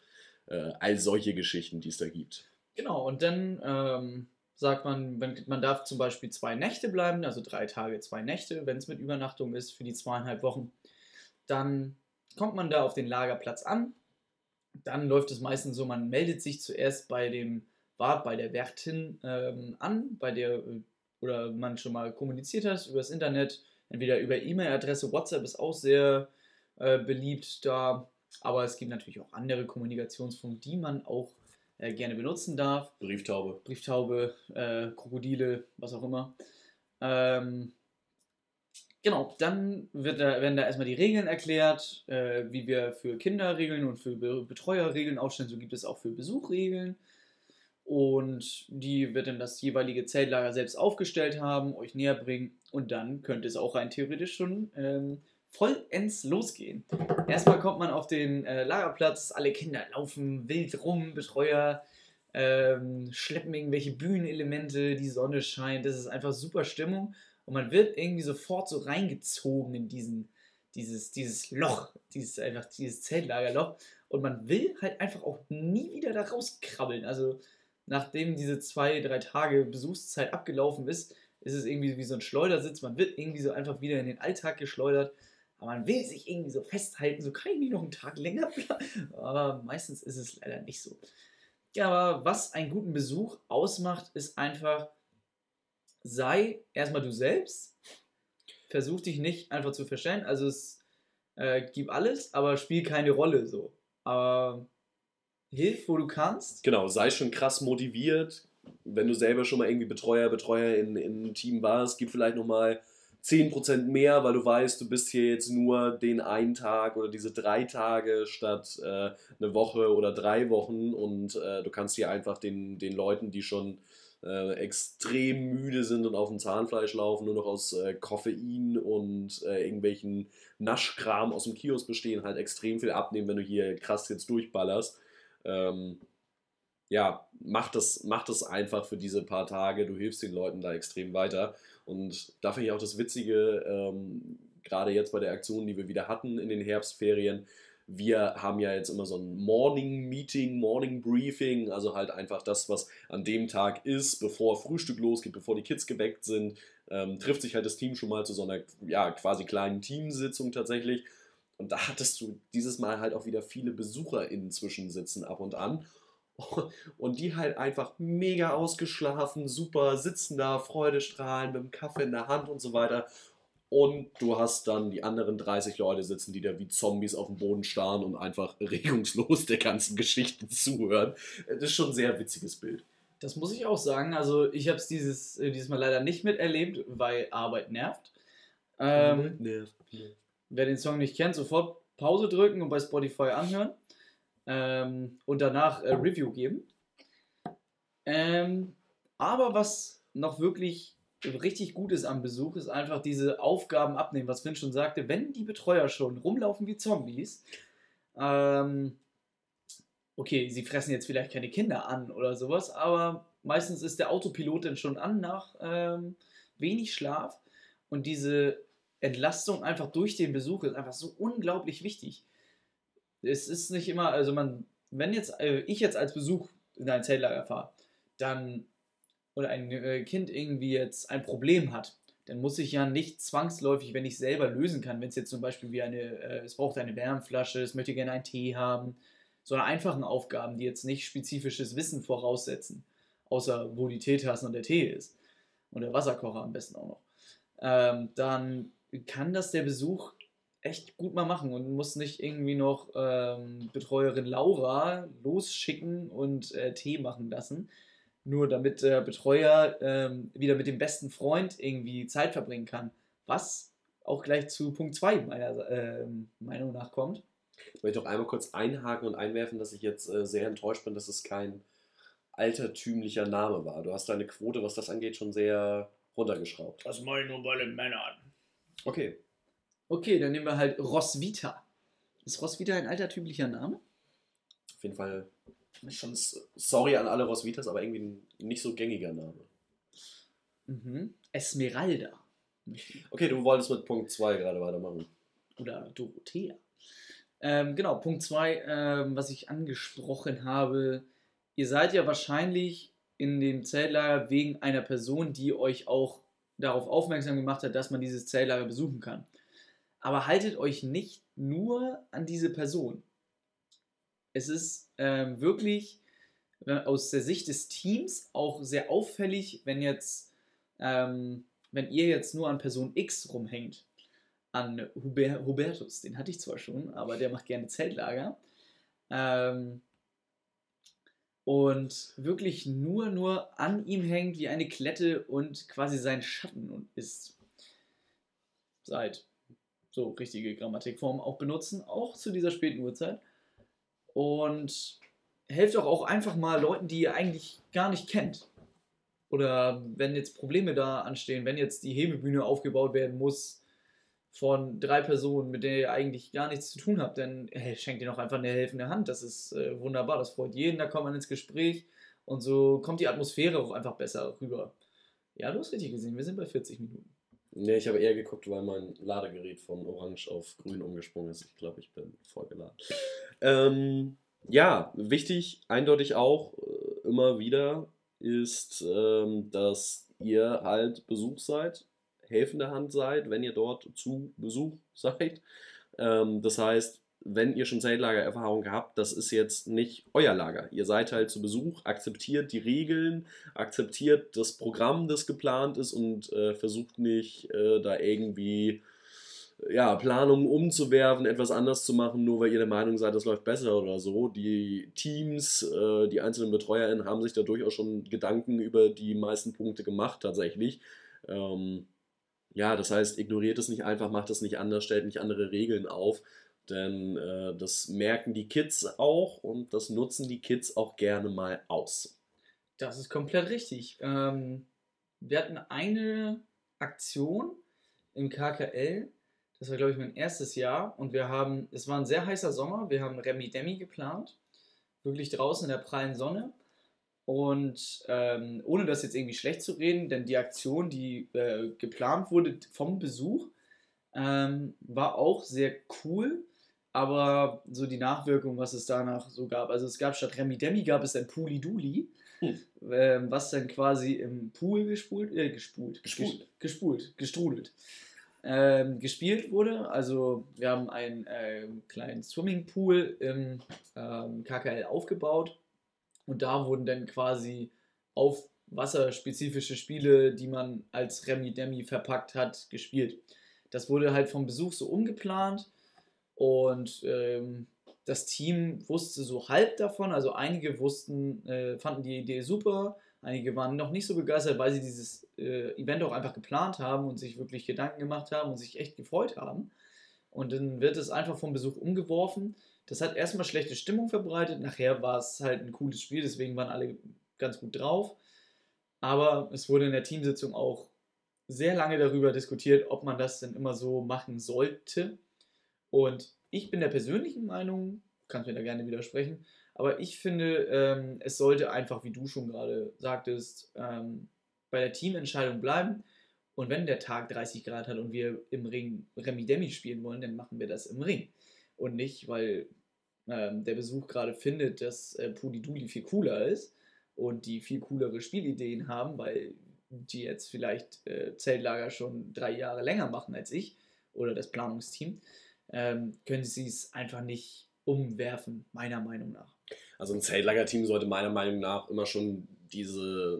Äh, all solche Geschichten, die es da gibt. Genau, und dann ähm, sagt man, wenn, man darf zum Beispiel zwei Nächte bleiben, also drei Tage, zwei Nächte, wenn es mit Übernachtung ist für die zweieinhalb Wochen. Dann kommt man da auf den Lagerplatz an. Dann läuft es meistens so, man meldet sich zuerst bei dem Wart, bei der Wärtin ähm, an, bei der äh, oder man schon mal kommuniziert hat über das Internet, entweder über E-Mail-Adresse, WhatsApp ist auch sehr äh, beliebt da, aber es gibt natürlich auch andere Kommunikationsformen, die man auch äh, gerne benutzen darf. Brieftaube. Brieftaube, äh, Krokodile, was auch immer. Ähm, genau, dann wird da, werden da erstmal die Regeln erklärt, äh, wie wir für Kinder Regeln und für Be Betreuer Regeln aufstellen. So gibt es auch für Besuch Regeln. Und die wird dann das jeweilige Zeltlager selbst aufgestellt haben, euch näher bringen. Und dann könnte es auch rein theoretisch schon ähm, vollends losgehen. Erstmal kommt man auf den äh, Lagerplatz, alle Kinder laufen wild rum, Betreuer ähm, schleppen irgendwelche Bühnenelemente, die Sonne scheint, das ist einfach super Stimmung und man wird irgendwie sofort so reingezogen in diesen, dieses, dieses Loch, dieses einfach dieses Zeltlagerloch und man will halt einfach auch nie wieder da rauskrabbeln. Also nachdem diese zwei, drei Tage Besuchszeit abgelaufen ist, ist es irgendwie wie so ein Schleudersitz. Man wird irgendwie so einfach wieder in den Alltag geschleudert. Aber man will sich irgendwie so festhalten, so kann ich nicht noch einen Tag länger bleiben. Aber meistens ist es leider nicht so. Ja, aber was einen guten Besuch ausmacht, ist einfach, sei erstmal du selbst. Versuch dich nicht einfach zu verstellen. Also es äh, gib alles, aber spiel keine Rolle so. Aber hilf, wo du kannst. Genau, sei schon krass motiviert. Wenn du selber schon mal irgendwie Betreuer, Betreuer in, in einem Team warst, gib vielleicht nochmal 10% mehr, weil du weißt, du bist hier jetzt nur den einen Tag oder diese drei Tage statt äh, eine Woche oder drei Wochen und äh, du kannst hier einfach den, den Leuten, die schon äh, extrem müde sind und auf dem Zahnfleisch laufen, nur noch aus äh, Koffein und äh, irgendwelchen Naschkram aus dem Kiosk bestehen, halt extrem viel abnehmen, wenn du hier krass jetzt durchballerst. Ähm, ja, mach das, mach das einfach für diese paar Tage. Du hilfst den Leuten da extrem weiter. Und da finde ich auch das Witzige, ähm, gerade jetzt bei der Aktion, die wir wieder hatten in den Herbstferien, wir haben ja jetzt immer so ein Morning Meeting, Morning Briefing, also halt einfach das, was an dem Tag ist, bevor Frühstück losgeht, bevor die Kids geweckt sind, ähm, trifft sich halt das Team schon mal zu so einer ja, quasi kleinen Teamsitzung tatsächlich. Und da hattest du dieses Mal halt auch wieder viele BesucherInnen zwischensitzen ab und an. Und die halt einfach mega ausgeschlafen, super, sitzen da, Freudestrahlen mit dem Kaffee in der Hand und so weiter. Und du hast dann die anderen 30 Leute sitzen, die da wie Zombies auf dem Boden starren und einfach regungslos der ganzen Geschichte zuhören. Das ist schon ein sehr witziges Bild. Das muss ich auch sagen. Also ich habe es dieses, äh, dieses Mal leider nicht miterlebt, weil Arbeit nervt. Ähm, nervt. Wer den Song nicht kennt, sofort Pause drücken und bei Spotify anhören ähm, und danach äh, Review geben. Ähm, aber was noch wirklich richtig gut ist am Besuch, ist einfach diese Aufgaben abnehmen, was Finn schon sagte. Wenn die Betreuer schon rumlaufen wie Zombies, ähm, okay, sie fressen jetzt vielleicht keine Kinder an oder sowas, aber meistens ist der Autopilot dann schon an nach ähm, wenig Schlaf und diese Entlastung einfach durch den Besuch ist einfach so unglaublich wichtig. Es ist nicht immer, also man, wenn jetzt äh, ich jetzt als Besuch in ein Zeltlager fahre, dann oder ein äh, Kind irgendwie jetzt ein Problem hat, dann muss ich ja nicht zwangsläufig, wenn ich selber lösen kann, wenn es jetzt zum Beispiel wie eine, äh, es braucht eine Wärmflasche, es möchte gerne einen Tee haben, so eine einfachen Aufgaben, die jetzt nicht spezifisches Wissen voraussetzen, außer wo die Teetassen und der Tee ist und der Wasserkocher am besten auch noch, ähm, dann kann das der Besuch echt gut mal machen und muss nicht irgendwie noch ähm, Betreuerin Laura losschicken und äh, Tee machen lassen. Nur damit der Betreuer ähm, wieder mit dem besten Freund irgendwie Zeit verbringen kann. Was auch gleich zu Punkt 2 meiner äh, Meinung nach kommt. Ich möchte auch einmal kurz einhaken und einwerfen, dass ich jetzt äh, sehr enttäuscht bin, dass es kein altertümlicher Name war. Du hast deine Quote, was das angeht, schon sehr runtergeschraubt. Das mache ich nur bei den Männern. Okay, Okay, dann nehmen wir halt Roswitha. Ist Roswitha ein altertümlicher Name? Auf jeden Fall schon sorry an alle Roswitas, aber irgendwie ein nicht so gängiger Name. Mhm. Esmeralda. Okay, du wolltest mit Punkt 2 gerade weitermachen. Oder Dorothea. Ähm, genau, Punkt 2, ähm, was ich angesprochen habe. Ihr seid ja wahrscheinlich in dem Zeltlager wegen einer Person, die euch auch darauf aufmerksam gemacht hat, dass man dieses Zeltlager besuchen kann aber haltet euch nicht nur an diese Person. Es ist ähm, wirklich aus der Sicht des Teams auch sehr auffällig, wenn jetzt, ähm, wenn ihr jetzt nur an Person X rumhängt, an Huber Hubertus, den hatte ich zwar schon, aber der macht gerne Zeltlager. Ähm, und wirklich nur, nur an ihm hängt wie eine Klette und quasi sein Schatten ist. Seid so richtige Grammatikformen auch benutzen, auch zu dieser späten Uhrzeit. Und helft doch auch einfach mal Leuten, die ihr eigentlich gar nicht kennt. Oder wenn jetzt Probleme da anstehen, wenn jetzt die Hebebühne aufgebaut werden muss von drei Personen, mit denen ihr eigentlich gar nichts zu tun habt, dann hey, schenkt ihr noch einfach eine helfende Hand. Das ist äh, wunderbar, das freut jeden, da kommt man ins Gespräch und so kommt die Atmosphäre auch einfach besser rüber. Ja, du hast richtig gesehen, wir sind bei 40 Minuten. Nee, ich habe eher geguckt, weil mein Ladegerät von orange auf grün umgesprungen ist. Ich glaube, ich bin vollgeladen. Ähm, ja, wichtig, eindeutig auch äh, immer wieder ist, ähm, dass ihr halt Besuch seid, helfende Hand seid, wenn ihr dort zu Besuch seid. Ähm, das heißt, wenn ihr schon Zeltlager-Erfahrung habt, das ist jetzt nicht euer Lager. Ihr seid halt zu Besuch, akzeptiert die Regeln, akzeptiert das Programm, das geplant ist und äh, versucht nicht äh, da irgendwie ja, Planungen umzuwerfen, etwas anders zu machen, nur weil ihr der Meinung seid, das läuft besser oder so. Die Teams, äh, die einzelnen BetreuerInnen haben sich da durchaus schon Gedanken über die meisten Punkte gemacht, tatsächlich. Ähm, ja, das heißt, ignoriert es nicht einfach, macht es nicht anders, stellt nicht andere Regeln auf, denn äh, das merken die Kids auch und das nutzen die Kids auch gerne mal aus. Das ist komplett richtig. Ähm, wir hatten eine Aktion im KKL, das war glaube ich mein erstes Jahr und wir haben, es war ein sehr heißer Sommer, wir haben Remi Demi geplant, wirklich draußen in der prallen Sonne. Und ähm, ohne das jetzt irgendwie schlecht zu reden, denn die Aktion, die äh, geplant wurde vom Besuch, ähm, war auch sehr cool aber so die Nachwirkung, was es danach so gab. Also es gab statt Remi Demi gab es ein Puli Duli, hm. ähm, was dann quasi im Pool gespult, äh, gespult, gespult, gespult, gestrudelt, ähm, gespielt wurde. Also wir haben einen äh, kleinen Swimmingpool im ähm, KKL aufgebaut und da wurden dann quasi auf wasserspezifische Spiele, die man als Remi Demi verpackt hat, gespielt. Das wurde halt vom Besuch so umgeplant und ähm, das Team wusste so halb davon. Also einige wussten, äh, fanden die Idee super, einige waren noch nicht so begeistert, weil sie dieses äh, Event auch einfach geplant haben und sich wirklich Gedanken gemacht haben und sich echt gefreut haben. Und dann wird es einfach vom Besuch umgeworfen. Das hat erstmal schlechte Stimmung verbreitet. Nachher war es halt ein cooles Spiel, deswegen waren alle ganz gut drauf. Aber es wurde in der Teamsitzung auch sehr lange darüber diskutiert, ob man das denn immer so machen sollte. Und ich bin der persönlichen Meinung, kannst mir da gerne widersprechen, aber ich finde, ähm, es sollte einfach, wie du schon gerade sagtest, ähm, bei der Teamentscheidung bleiben. Und wenn der Tag 30 Grad hat und wir im Ring Remi Demi spielen wollen, dann machen wir das im Ring. Und nicht, weil ähm, der Besuch gerade findet, dass äh, Pudiduli viel cooler ist und die viel coolere Spielideen haben, weil die jetzt vielleicht äh, Zeltlager schon drei Jahre länger machen als ich oder das Planungsteam ähm, können sie es einfach nicht umwerfen, meiner Meinung nach. Also ein Zeltlager-Team sollte meiner Meinung nach immer schon diese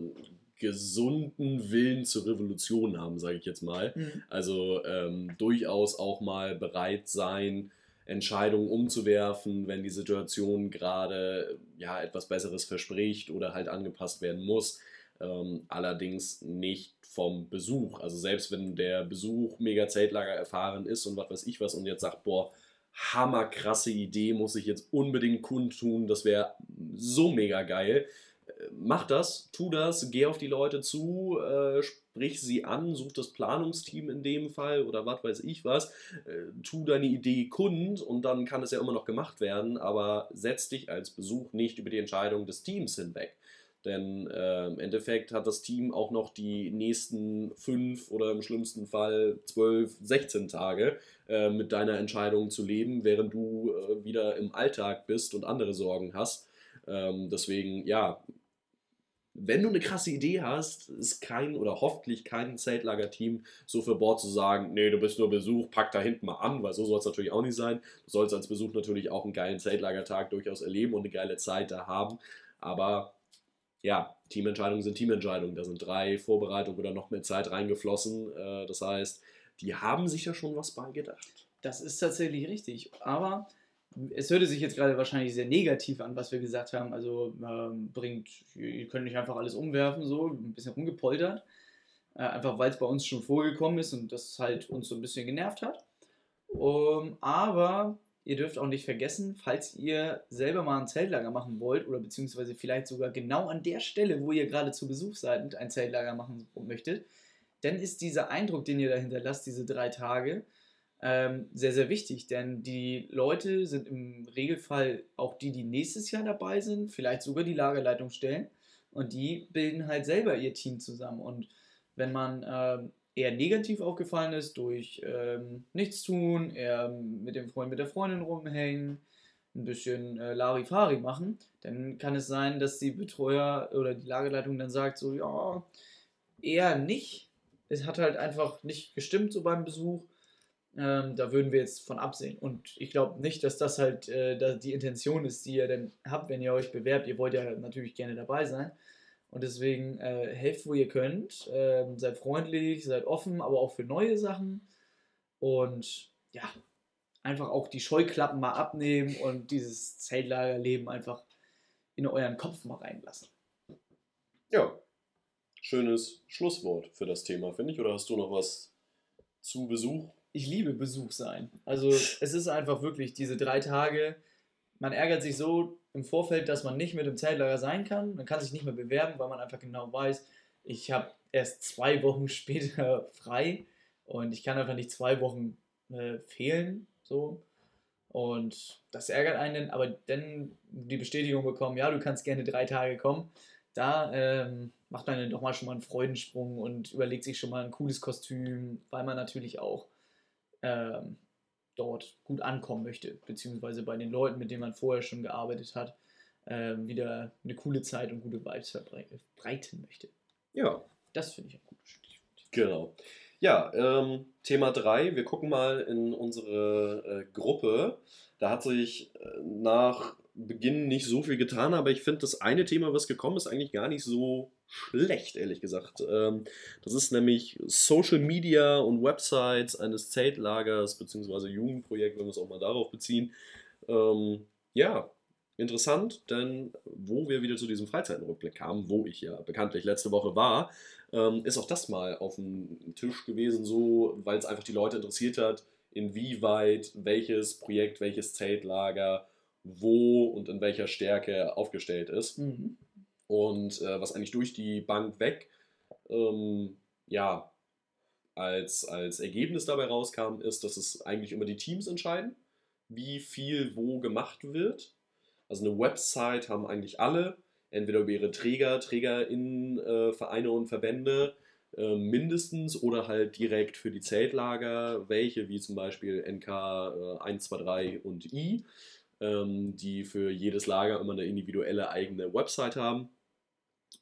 gesunden Willen zur Revolution haben, sage ich jetzt mal. Mhm. Also ähm, durchaus auch mal bereit sein, Entscheidungen umzuwerfen, wenn die Situation gerade ja etwas Besseres verspricht oder halt angepasst werden muss. Ähm, allerdings nicht vom Besuch. Also selbst wenn der Besuch mega Zeltlager erfahren ist und was weiß ich was und jetzt sagt, boah, hammerkrasse Idee, muss ich jetzt unbedingt kundtun, das wäre so mega geil. Mach das, tu das, geh auf die Leute zu, äh, sprich sie an, such das Planungsteam in dem Fall oder was weiß ich was, äh, tu deine Idee kund und dann kann es ja immer noch gemacht werden, aber setz dich als Besuch nicht über die Entscheidung des Teams hinweg. Denn äh, im Endeffekt hat das Team auch noch die nächsten fünf oder im schlimmsten Fall zwölf, 16 Tage äh, mit deiner Entscheidung zu leben, während du äh, wieder im Alltag bist und andere Sorgen hast. Ähm, deswegen, ja, wenn du eine krasse Idee hast, ist kein oder hoffentlich kein Zeltlager-Team so für Bord zu sagen, nee, du bist nur Besuch, pack da hinten mal an, weil so soll es natürlich auch nicht sein. Du sollst als Besuch natürlich auch einen geilen Zeltlagertag durchaus erleben und eine geile Zeit da haben. Aber ja, Teamentscheidungen sind Teamentscheidungen. Da sind drei Vorbereitungen oder noch mehr Zeit reingeflossen. Äh, das heißt, die haben sich ja schon was beigedacht. Das ist tatsächlich richtig. Aber es hörte sich jetzt gerade wahrscheinlich sehr negativ an, was wir gesagt haben. Also ähm, bringt, ihr könnt nicht einfach alles umwerfen, so ein bisschen rumgepoltert. Äh, einfach weil es bei uns schon vorgekommen ist und das halt uns so ein bisschen genervt hat. Um, aber ihr dürft auch nicht vergessen, falls ihr selber mal ein Zeltlager machen wollt oder beziehungsweise vielleicht sogar genau an der Stelle, wo ihr gerade zu Besuch seid, ein Zeltlager machen möchtet, dann ist dieser Eindruck, den ihr dahinter lasst, diese drei Tage, ähm, sehr, sehr wichtig, denn die Leute sind im Regelfall auch die, die nächstes Jahr dabei sind, vielleicht sogar die Lagerleitung stellen und die bilden halt selber ihr Team zusammen und wenn man ähm, eher negativ aufgefallen ist durch ähm, Nichtstun, eher mit dem Freund, mit der Freundin rumhängen, ein bisschen äh, Larifari machen, dann kann es sein, dass die Betreuer oder die Lagerleitung dann sagt so, ja, eher nicht. Es hat halt einfach nicht gestimmt so beim Besuch. Ähm, da würden wir jetzt von absehen. Und ich glaube nicht, dass das halt äh, die Intention ist, die ihr denn habt, wenn ihr euch bewerbt. Ihr wollt ja natürlich gerne dabei sein. Und deswegen äh, helft, wo ihr könnt. Ähm, seid freundlich, seid offen, aber auch für neue Sachen. Und ja, einfach auch die Scheuklappen mal abnehmen und dieses Zeltlagerleben einfach in euren Kopf mal reinlassen. Ja, schönes Schlusswort für das Thema, finde ich. Oder hast du noch was zu Besuch? Ich liebe Besuch sein. Also es ist einfach wirklich diese drei Tage. Man ärgert sich so im Vorfeld, dass man nicht mit dem Zeltlager sein kann. Man kann sich nicht mehr bewerben, weil man einfach genau weiß, ich habe erst zwei Wochen später frei und ich kann einfach nicht zwei Wochen äh, fehlen. So. Und das ärgert einen, aber dann die Bestätigung bekommen, ja, du kannst gerne drei Tage kommen, da ähm, macht man dann doch mal schon mal einen Freudensprung und überlegt sich schon mal ein cooles Kostüm, weil man natürlich auch ähm, dort gut ankommen möchte, beziehungsweise bei den Leuten, mit denen man vorher schon gearbeitet hat, äh, wieder eine coole Zeit und gute Vibes verbreiten möchte. Ja. Das finde ich ein gutes Stichwort. Genau. Ja, ähm, Thema 3. Wir gucken mal in unsere äh, Gruppe. Da hat sich äh, nach Beginn nicht so viel getan, aber ich finde, das eine Thema, was gekommen ist, eigentlich gar nicht so schlecht, ehrlich gesagt. Ähm, das ist nämlich Social Media und Websites eines Zeltlagers bzw. Jugendprojekt, wenn wir es auch mal darauf beziehen. Ähm, ja, interessant, denn wo wir wieder zu diesem Freizeitenrückblick kamen, wo ich ja bekanntlich letzte Woche war, ähm, ist auch das mal auf dem Tisch gewesen, so, weil es einfach die Leute interessiert hat, inwieweit welches Projekt, welches Zeltlager wo und in welcher Stärke aufgestellt ist. Mhm. Und äh, was eigentlich durch die Bank weg ähm, ja, als, als Ergebnis dabei rauskam, ist, dass es eigentlich immer die Teams entscheiden, wie viel wo gemacht wird. Also eine Website haben eigentlich alle, entweder über ihre Träger, TrägerInnen, äh, Vereine und Verbände äh, mindestens oder halt direkt für die Zeltlager, welche wie zum Beispiel NK äh, 123 und I ähm, die für jedes Lager immer eine individuelle eigene Website haben.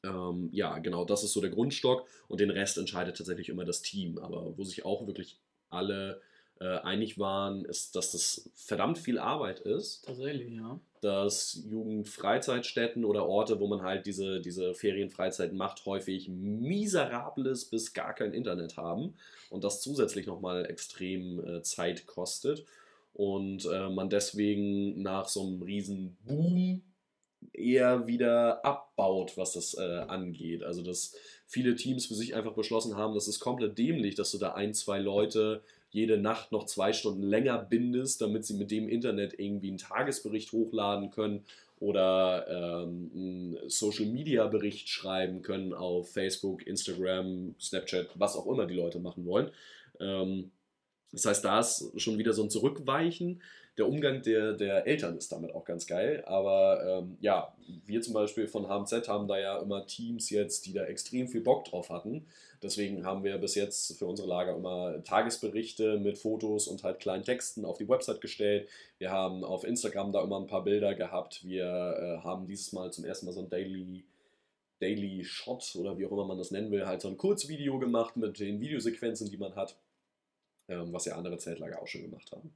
Ähm, ja, genau, das ist so der Grundstock und den Rest entscheidet tatsächlich immer das Team. Aber wo sich auch wirklich alle äh, einig waren, ist, dass das verdammt viel Arbeit ist. Tatsächlich, ja. Dass Jugendfreizeitstätten oder Orte, wo man halt diese, diese Ferienfreizeiten macht, häufig miserables bis gar kein Internet haben und das zusätzlich nochmal extrem äh, Zeit kostet und äh, man deswegen nach so einem riesen Boom eher wieder abbaut, was das äh, angeht. Also dass viele Teams für sich einfach beschlossen haben, das ist komplett dämlich, dass du da ein, zwei Leute jede Nacht noch zwei Stunden länger bindest, damit sie mit dem Internet irgendwie einen Tagesbericht hochladen können oder ähm, einen Social-Media-Bericht schreiben können auf Facebook, Instagram, Snapchat, was auch immer die Leute machen wollen. Ähm, das heißt, da ist schon wieder so ein Zurückweichen. Der Umgang der, der Eltern ist damit auch ganz geil. Aber ähm, ja, wir zum Beispiel von HMZ haben da ja immer Teams jetzt, die da extrem viel Bock drauf hatten. Deswegen haben wir bis jetzt für unsere Lager immer Tagesberichte mit Fotos und halt kleinen Texten auf die Website gestellt. Wir haben auf Instagram da immer ein paar Bilder gehabt. Wir äh, haben dieses Mal zum ersten Mal so ein Daily Daily Shot oder wie auch immer man das nennen will, halt so ein Kurzvideo gemacht mit den Videosequenzen, die man hat was ja andere Zeltlager auch schon gemacht haben.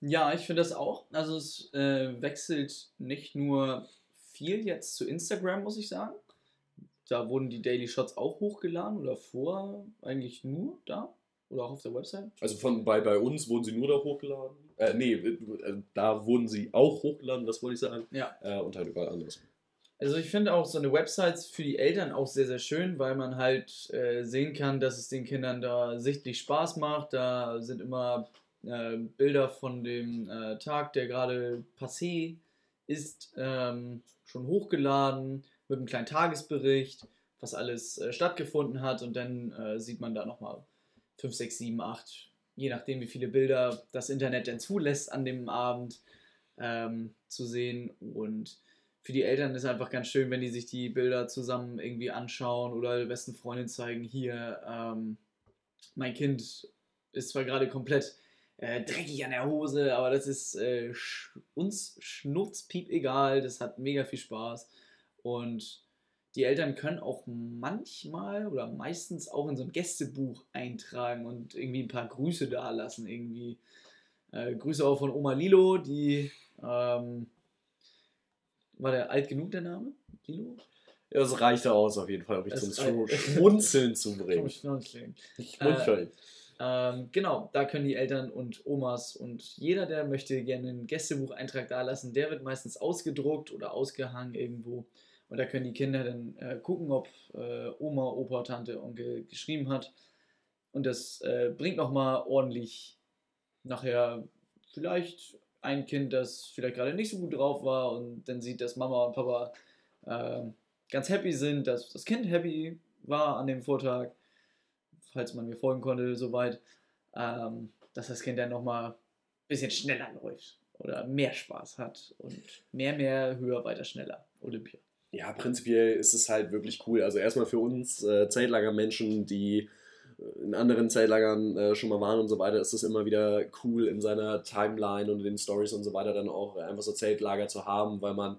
Ja, ich finde das auch. Also es äh, wechselt nicht nur viel jetzt zu Instagram, muss ich sagen. Da wurden die Daily Shots auch hochgeladen oder vor eigentlich nur da oder auch auf der Website. Also von bei, bei uns wurden sie nur da hochgeladen. Äh, nee, äh, da wurden sie auch hochgeladen, das wollte ich sagen. Ja. Äh, und halt überall anders. Also ich finde auch so eine Website für die Eltern auch sehr, sehr schön, weil man halt äh, sehen kann, dass es den Kindern da sichtlich Spaß macht. Da sind immer äh, Bilder von dem äh, Tag, der gerade passé ist, ähm, schon hochgeladen mit einem kleinen Tagesbericht, was alles äh, stattgefunden hat und dann äh, sieht man da nochmal 5, 6, 7, 8, je nachdem wie viele Bilder das Internet denn zulässt an dem Abend ähm, zu sehen und für die Eltern ist einfach ganz schön, wenn die sich die Bilder zusammen irgendwie anschauen oder der besten Freundin zeigen, hier, ähm, mein Kind ist zwar gerade komplett äh, dreckig an der Hose, aber das ist äh, sch uns schnurzpiep egal, das hat mega viel Spaß und die Eltern können auch manchmal oder meistens auch in so ein Gästebuch eintragen und irgendwie ein paar Grüße da lassen. Irgendwie äh, Grüße auch von Oma Lilo, die ähm, war der alt genug der Name? Lilo? Ja, das reichte aus auf jeden Fall, um mich zum Schmunzeln zu bringen. Schmunzeln. Schmunzeln. Äh, ähm, genau, da können die Eltern und Omas und jeder, der möchte gerne einen Gästebucheintrag da lassen, der wird meistens ausgedruckt oder ausgehangen irgendwo. Und da können die Kinder dann äh, gucken, ob äh, Oma, Opa, Tante, Onkel geschrieben hat. Und das äh, bringt nochmal ordentlich nachher vielleicht ein Kind, das vielleicht gerade nicht so gut drauf war und dann sieht, dass Mama und Papa äh, ganz happy sind, dass das Kind happy war an dem Vortag, falls man mir folgen konnte, soweit, ähm, dass das Kind dann nochmal ein bisschen schneller läuft oder mehr Spaß hat und mehr, mehr, höher, weiter, schneller. Olympia. Ja, prinzipiell ist es halt wirklich cool. Also erstmal für uns äh, Zeltlagermenschen, die äh, in anderen Zeltlagern äh, schon mal waren und so weiter, ist es immer wieder cool in seiner Timeline und in den Stories und so weiter dann auch einfach so Zeltlager zu haben, weil man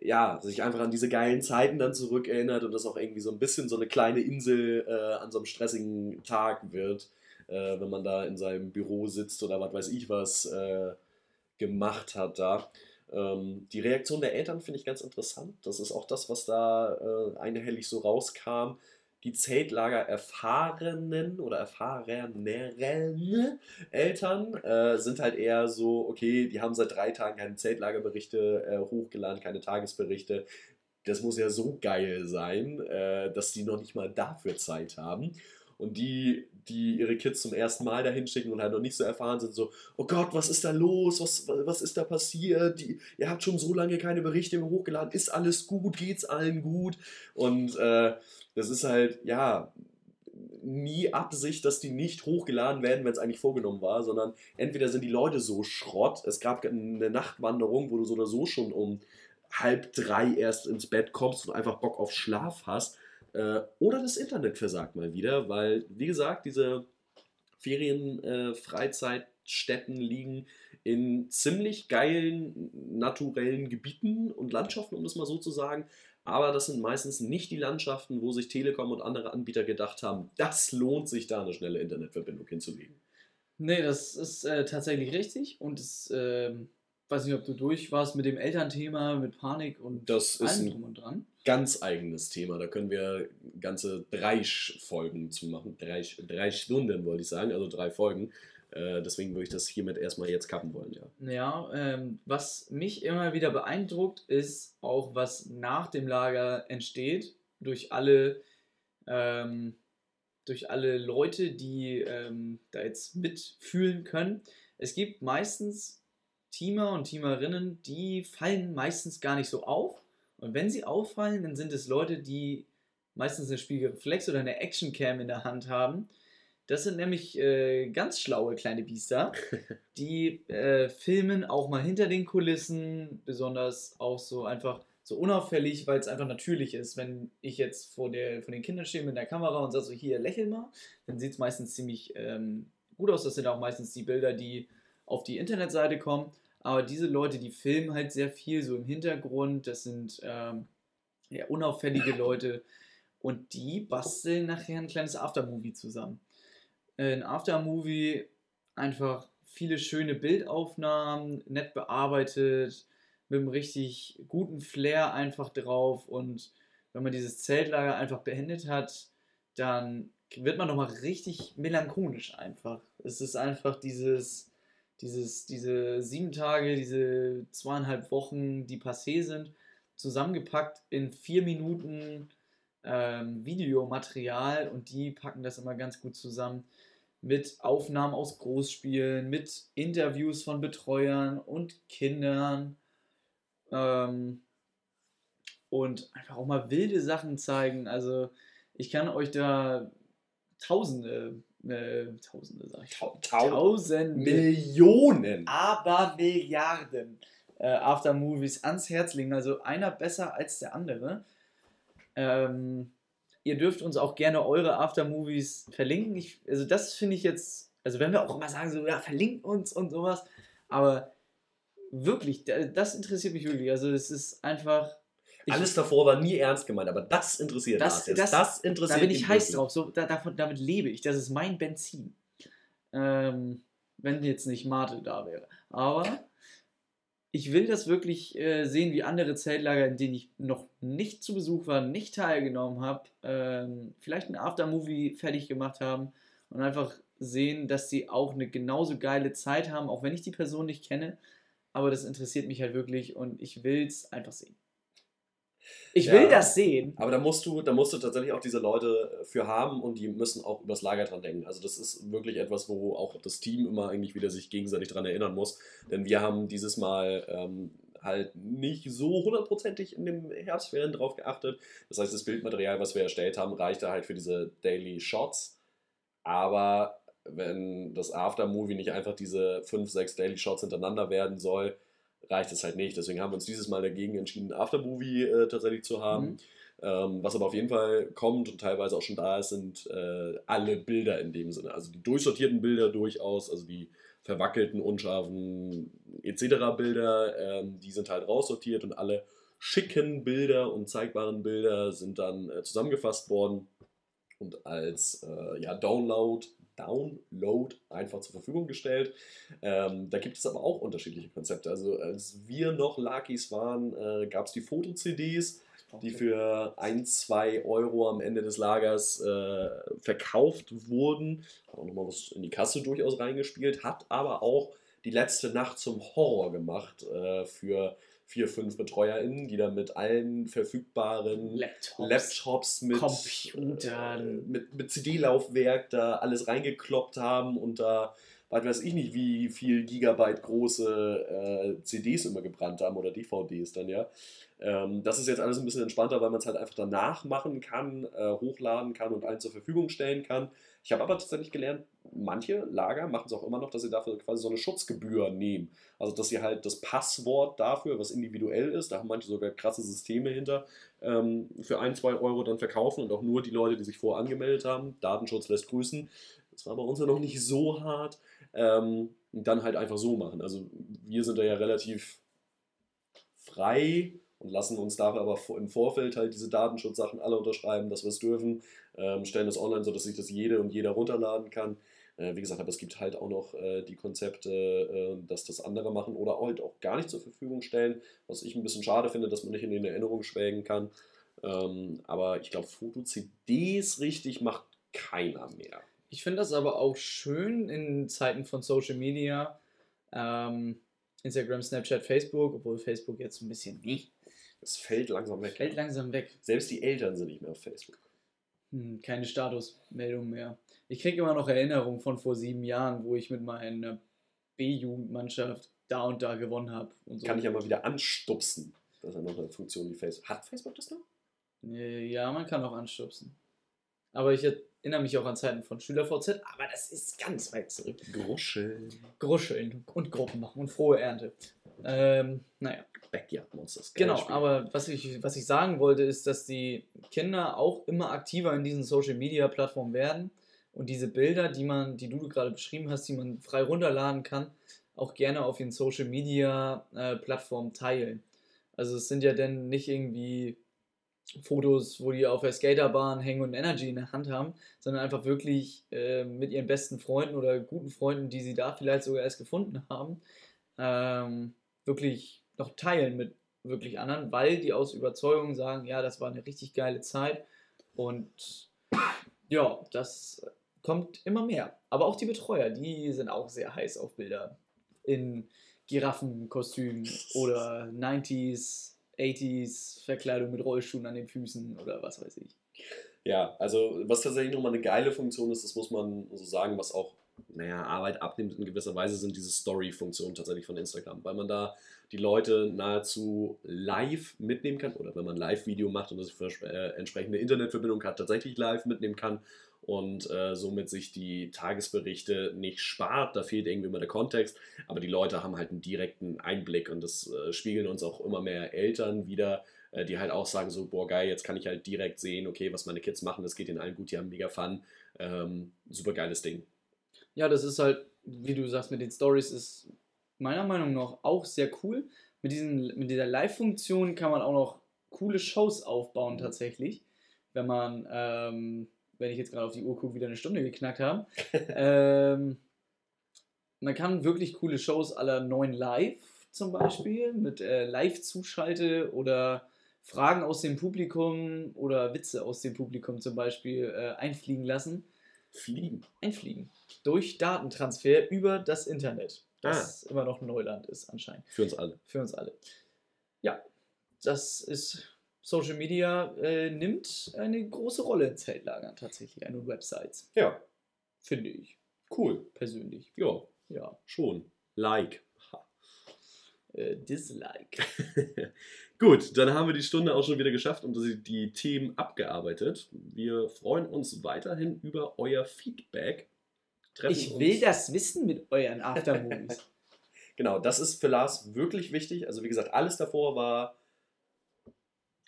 ja, sich einfach an diese geilen Zeiten dann zurückerinnert und das auch irgendwie so ein bisschen so eine kleine Insel äh, an so einem stressigen Tag wird, äh, wenn man da in seinem Büro sitzt oder was weiß ich was äh, gemacht hat da. Ähm, die Reaktion der Eltern finde ich ganz interessant. Das ist auch das, was da äh, einhellig so rauskam. Die Zeltlager erfahrenen oder erfahreneren Eltern äh, sind halt eher so, okay, die haben seit drei Tagen keine Zeltlagerberichte äh, hochgeladen, keine Tagesberichte. Das muss ja so geil sein, äh, dass die noch nicht mal dafür Zeit haben. Und die, die ihre Kids zum ersten Mal dahin schicken und halt noch nicht so erfahren sind, so, oh Gott, was ist da los? Was, was ist da passiert? Die, ihr habt schon so lange keine Berichte mehr hochgeladen. Ist alles gut? Geht's allen gut? Und äh, das ist halt, ja, nie Absicht, dass die nicht hochgeladen werden, wenn es eigentlich vorgenommen war, sondern entweder sind die Leute so Schrott, es gab eine Nachtwanderung, wo du so oder so schon um halb drei erst ins Bett kommst und einfach Bock auf Schlaf hast, äh, oder das Internet versagt mal wieder, weil, wie gesagt, diese Ferien-Freizeitstätten äh, liegen in ziemlich geilen naturellen Gebieten und Landschaften, um das mal so zu sagen. Aber das sind meistens nicht die Landschaften, wo sich Telekom und andere Anbieter gedacht haben, das lohnt sich da eine schnelle Internetverbindung hinzulegen. Nee, das ist äh, tatsächlich richtig und es äh, weiß nicht, ob du durch warst mit dem Elternthema, mit Panik und das ist ein drum und dran. Ganz eigenes Thema. Da können wir ganze drei Folgen zu machen. Drei, drei Stunden wollte ich sagen, also drei Folgen. Äh, deswegen würde ich das hiermit erstmal jetzt kappen wollen, ja. Ja, ähm, was mich immer wieder beeindruckt, ist auch, was nach dem Lager entsteht, durch alle, ähm, durch alle Leute, die ähm, da jetzt mitfühlen können. Es gibt meistens Teamer und Teamerinnen, die fallen meistens gar nicht so auf. Und wenn sie auffallen, dann sind es Leute, die meistens eine Spiegelreflex oder eine Actioncam in der Hand haben. Das sind nämlich äh, ganz schlaue kleine Biester, die äh, filmen auch mal hinter den Kulissen, besonders auch so einfach so unauffällig, weil es einfach natürlich ist. Wenn ich jetzt vor, der, vor den Kindern stehe mit der Kamera und sage so, hier, lächel mal, dann sieht es meistens ziemlich ähm, gut aus. Das sind auch meistens die Bilder, die auf die Internetseite kommen. Aber diese Leute, die filmen halt sehr viel so im Hintergrund. Das sind ähm, ja, unauffällige Leute. Und die basteln nachher ein kleines Aftermovie zusammen. Äh, ein Aftermovie, einfach viele schöne Bildaufnahmen, nett bearbeitet, mit einem richtig guten Flair einfach drauf. Und wenn man dieses Zeltlager einfach beendet hat, dann wird man nochmal richtig melancholisch einfach. Es ist einfach dieses dieses, diese sieben Tage, diese zweieinhalb Wochen, die passé sind, zusammengepackt in vier Minuten ähm, Videomaterial und die packen das immer ganz gut zusammen mit Aufnahmen aus Großspielen, mit Interviews von Betreuern und Kindern. Ähm, und einfach auch mal wilde Sachen zeigen. Also ich kann euch da Tausende, äh, Tausende sag ich, Tau- Tausende, Millionen. aber Milliarden äh, Aftermovies ans Herz legen. Also einer besser als der andere. Ähm, ihr dürft uns auch gerne eure Aftermovies verlinken. Ich, also das finde ich jetzt, also wenn wir auch immer sagen, so ja, verlinkt uns und sowas, aber wirklich, da- das interessiert mich wirklich. Also es ist einfach. ich- Alles davor war nie ernst gemeint, aber das interessiert Das- das- das interessiert Da bin ich heiß drauf. So, da, davon, damit lebe ich. Das ist mein Benzin. Ähm, wenn jetzt nicht Mate da wäre. Aber ich will das wirklich äh, sehen, wie andere Zeltlager, in denen ich noch nicht zu Besuch war, nicht teilgenommen habe, ähm, vielleicht ein Aftermovie fertig gemacht haben und einfach sehen, dass sie auch eine genauso geile Zeit haben, auch wenn ich die Person nicht kenne. Aber das interessiert mich halt wirklich und ich will es einfach sehen. Ich Ja. will das sehen. Aber da musst du, da musst du tatsächlich auch diese Leute für haben und die müssen auch übers Lager dran denken. Also das ist wirklich etwas, wo auch das Team immer eigentlich wieder sich gegenseitig dran erinnern muss. Denn wir haben dieses Mal ähm, halt nicht so hundertprozentig in den Herbstferien drauf geachtet. Das heißt, das Bildmaterial, was wir erstellt haben, reichte halt für diese Daily Shots. Aber wenn das Aftermovie nicht einfach diese fünf, sechs Daily Shots hintereinander werden soll, reicht es halt nicht. Deswegen haben wir uns dieses Mal dagegen entschieden, Aftermovie äh, tatsächlich zu haben. Mhm. Ähm, was aber auf jeden Fall kommt und teilweise auch schon da ist, sind äh, alle Bilder in dem Sinne. Also die durchsortierten Bilder durchaus, also die verwackelten, unscharfen etc. Bilder, ähm, die sind halt raussortiert und alle schicken Bilder und zeigbaren Bilder sind dann äh, zusammengefasst worden und als äh, ja, Download, Download einfach zur Verfügung gestellt. Ähm, da gibt es aber auch unterschiedliche Konzepte. Also als wir noch Lakis waren, äh, gab es die Foto-CDs, die für 1, 2 Euro am Ende des Lagers äh, verkauft wurden. Hat auch nochmal was in die Kasse durchaus reingespielt, hat aber auch die letzte Nacht zum Horror gemacht äh, für vier, fünf BetreuerInnen, die dann mit allen verfügbaren Laptops. Laptops mit, Computern. äh, mit, mit CD-Laufwerk da alles reingekloppt haben und da, weiß weiß ich nicht, wie viel Gigabyte große äh, CDs immer gebrannt haben oder DVDs dann, ja. Ähm, das ist jetzt alles ein bisschen entspannter, weil man es halt einfach danach machen kann, äh, hochladen kann und allen zur Verfügung stellen kann. Ich habe aber tatsächlich gelernt, manche Lager machen es auch immer noch, dass sie dafür quasi so eine Schutzgebühr nehmen. Also, dass sie halt das Passwort dafür, was individuell ist, da haben manche sogar krasse Systeme hinter, ähm, für ein, zwei Euro dann verkaufen und auch nur die Leute, die sich vorher angemeldet haben. Datenschutz lässt grüßen. Das war bei uns ja noch nicht so hart. Ähm, dann halt einfach so machen. Also, wir sind da ja relativ frei und lassen uns dafür aber im Vorfeld halt diese Datenschutzsachen alle unterschreiben, dass wir es dürfen, ähm, stellen das online, sodass sich das jede und jeder runterladen kann. Äh, wie gesagt, aber es gibt halt auch noch äh, die Konzepte, äh, dass das andere machen oder halt auch gar nicht zur Verfügung stellen, was ich ein bisschen schade finde, dass man nicht in den Erinnerungen schwelgen kann. Ähm, aber ich glaube, Foto-CDs richtig macht keiner mehr. Ich finde das aber auch schön in Zeiten von Social Media. Ähm, Instagram, Snapchat, Facebook, obwohl Facebook jetzt ein bisschen nee, Es fällt langsam weg. fällt langsam weg. Selbst die Eltern sind nicht mehr auf Facebook. Hm, keine Statusmeldung mehr. Ich kriege immer noch Erinnerungen von vor sieben Jahren, wo ich mit meiner B-Jugendmannschaft da und da gewonnen habe. So. Kann ich ja mal wieder anstupsen. Das ist ja noch eine Funktion, die Facebook. Hat Facebook das noch? Äh, Ja, man kann auch anstupsen. Aber ich erinnere mich auch an Zeiten von SchülerVZ, aber das ist ganz weit zurück. Gruscheln. Gruscheln und Gruppen machen und frohe Ernte. Ähm, naja. Backyard Monsters. Genau, Spiel. aber was ich, was ich sagen wollte, ist, dass die Kinder auch immer aktiver in diesen Social Media Plattformen werden und diese Bilder, die man, die du gerade beschrieben hast, die man frei runterladen kann, auch gerne auf ihren Social Media äh, Plattformen teilen. Also es sind ja dann nicht irgendwie Fotos, wo die auf der Skaterbahn hängen und Energy in der Hand haben, sondern einfach wirklich äh, mit ihren besten Freunden oder guten Freunden, die sie da vielleicht sogar erst gefunden haben, ähm, wirklich noch teilen mit wirklich anderen, weil die aus Überzeugung sagen, ja, das war eine richtig geile Zeit und ja, das kommt immer mehr. Aber auch die Betreuer, die sind auch sehr heiß auf Bilder in Giraffenkostümen oder 90s, 80s Verkleidung mit Rollschuhen an den Füßen oder was weiß ich. Ja, also was tatsächlich nochmal eine geile Funktion ist, das muss man so sagen, was auch, naja, Arbeit abnimmt in gewisser Weise, sind diese Story-Funktionen tatsächlich von Instagram, weil man da die Leute nahezu live mitnehmen kann oder wenn man Live-Video macht und das äh, entsprechende Internetverbindung hat, tatsächlich live mitnehmen kann und äh, somit sich die Tagesberichte nicht spart. Da fehlt irgendwie immer der Kontext, aber die Leute haben halt einen direkten Einblick und das äh, spiegeln uns auch immer mehr Eltern wieder, äh, die halt auch sagen so, boah geil, jetzt kann ich halt direkt sehen, okay, was meine Kids machen, das geht ihnen allen gut, die haben mega Fun. Ähm, super geiles Ding. Ja, das ist halt, wie du sagst, mit den Stories ist meiner Meinung nach auch sehr cool. Mit, diesen, mit dieser Live-Funktion kann man auch noch coole Shows aufbauen tatsächlich. Wenn man, ähm, wenn ich jetzt gerade auf die Uhr gucke, wieder eine Stunde geknackt haben. ähm, man kann wirklich coole Shows aller neuen Live zum Beispiel mit äh, Live-Zuschalte oder Fragen aus dem Publikum oder Witze aus dem Publikum zum Beispiel äh, einfliegen lassen. Fliegen? Einfliegen. Durch Datentransfer über das Internet. Das ah. immer noch Neuland ist anscheinend. Für uns alle. Für uns alle. Ja, das ist Social Media äh, nimmt eine große Rolle in Zeltlagern tatsächlich, an Websites. Ja. Finde ich. Cool. Persönlich. Ja. Ja. Schon. Like. Äh, dislike. Gut, dann haben wir die Stunde auch schon wieder geschafft und die Themen abgearbeitet. Wir freuen uns weiterhin über euer Feedback. Treffen ich will das wissen mit euren Aftermovies. genau, das ist für Lars wirklich wichtig. Also wie gesagt, alles davor war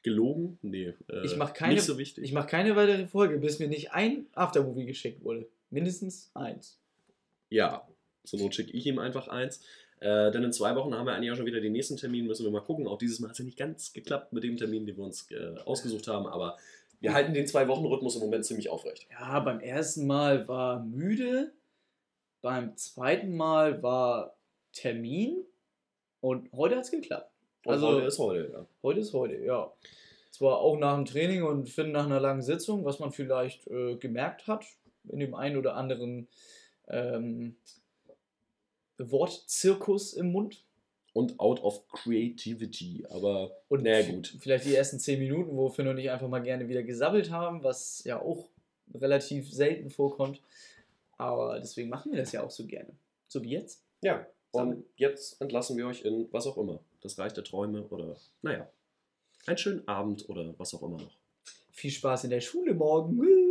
gelogen. Nee, äh, ich mach keine, nicht so wichtig. Ich mache keine weitere Folge, bis mir nicht ein Aftermovie geschickt wurde. Mindestens eins. Ja, zur Not schicke ich ihm einfach eins. Äh, denn in zwei Wochen haben wir eigentlich auch schon wieder den nächsten Termin, müssen wir mal gucken. Auch dieses Mal hat es ja nicht ganz geklappt mit dem Termin, den wir uns äh, ausgesucht haben, aber wir halten den Zwei-Wochen-Rhythmus im Moment ziemlich aufrecht. Ja, beim ersten Mal war müde, beim zweiten Mal war Termin und heute hat es geklappt. Also heute ist heute, ja. Heute ist heute, ja. Zwar auch nach dem Training und Finn nach einer langen Sitzung, was man vielleicht äh, gemerkt hat in dem einen oder anderen ähm, Wortzirkus im Mund. Und out of creativity, aber und naja, gut. Vielleicht die ersten zehn Minuten, wo Finn und ich einfach mal gerne wieder gesabbelt haben, was ja auch relativ selten vorkommt. Aber deswegen machen wir das ja auch so gerne. So wie jetzt. Ja, und jetzt entlassen wir euch in was auch immer. Das Reich der Träume oder, naja, einen schönen Abend oder was auch immer noch. Viel Spaß in der Schule morgen.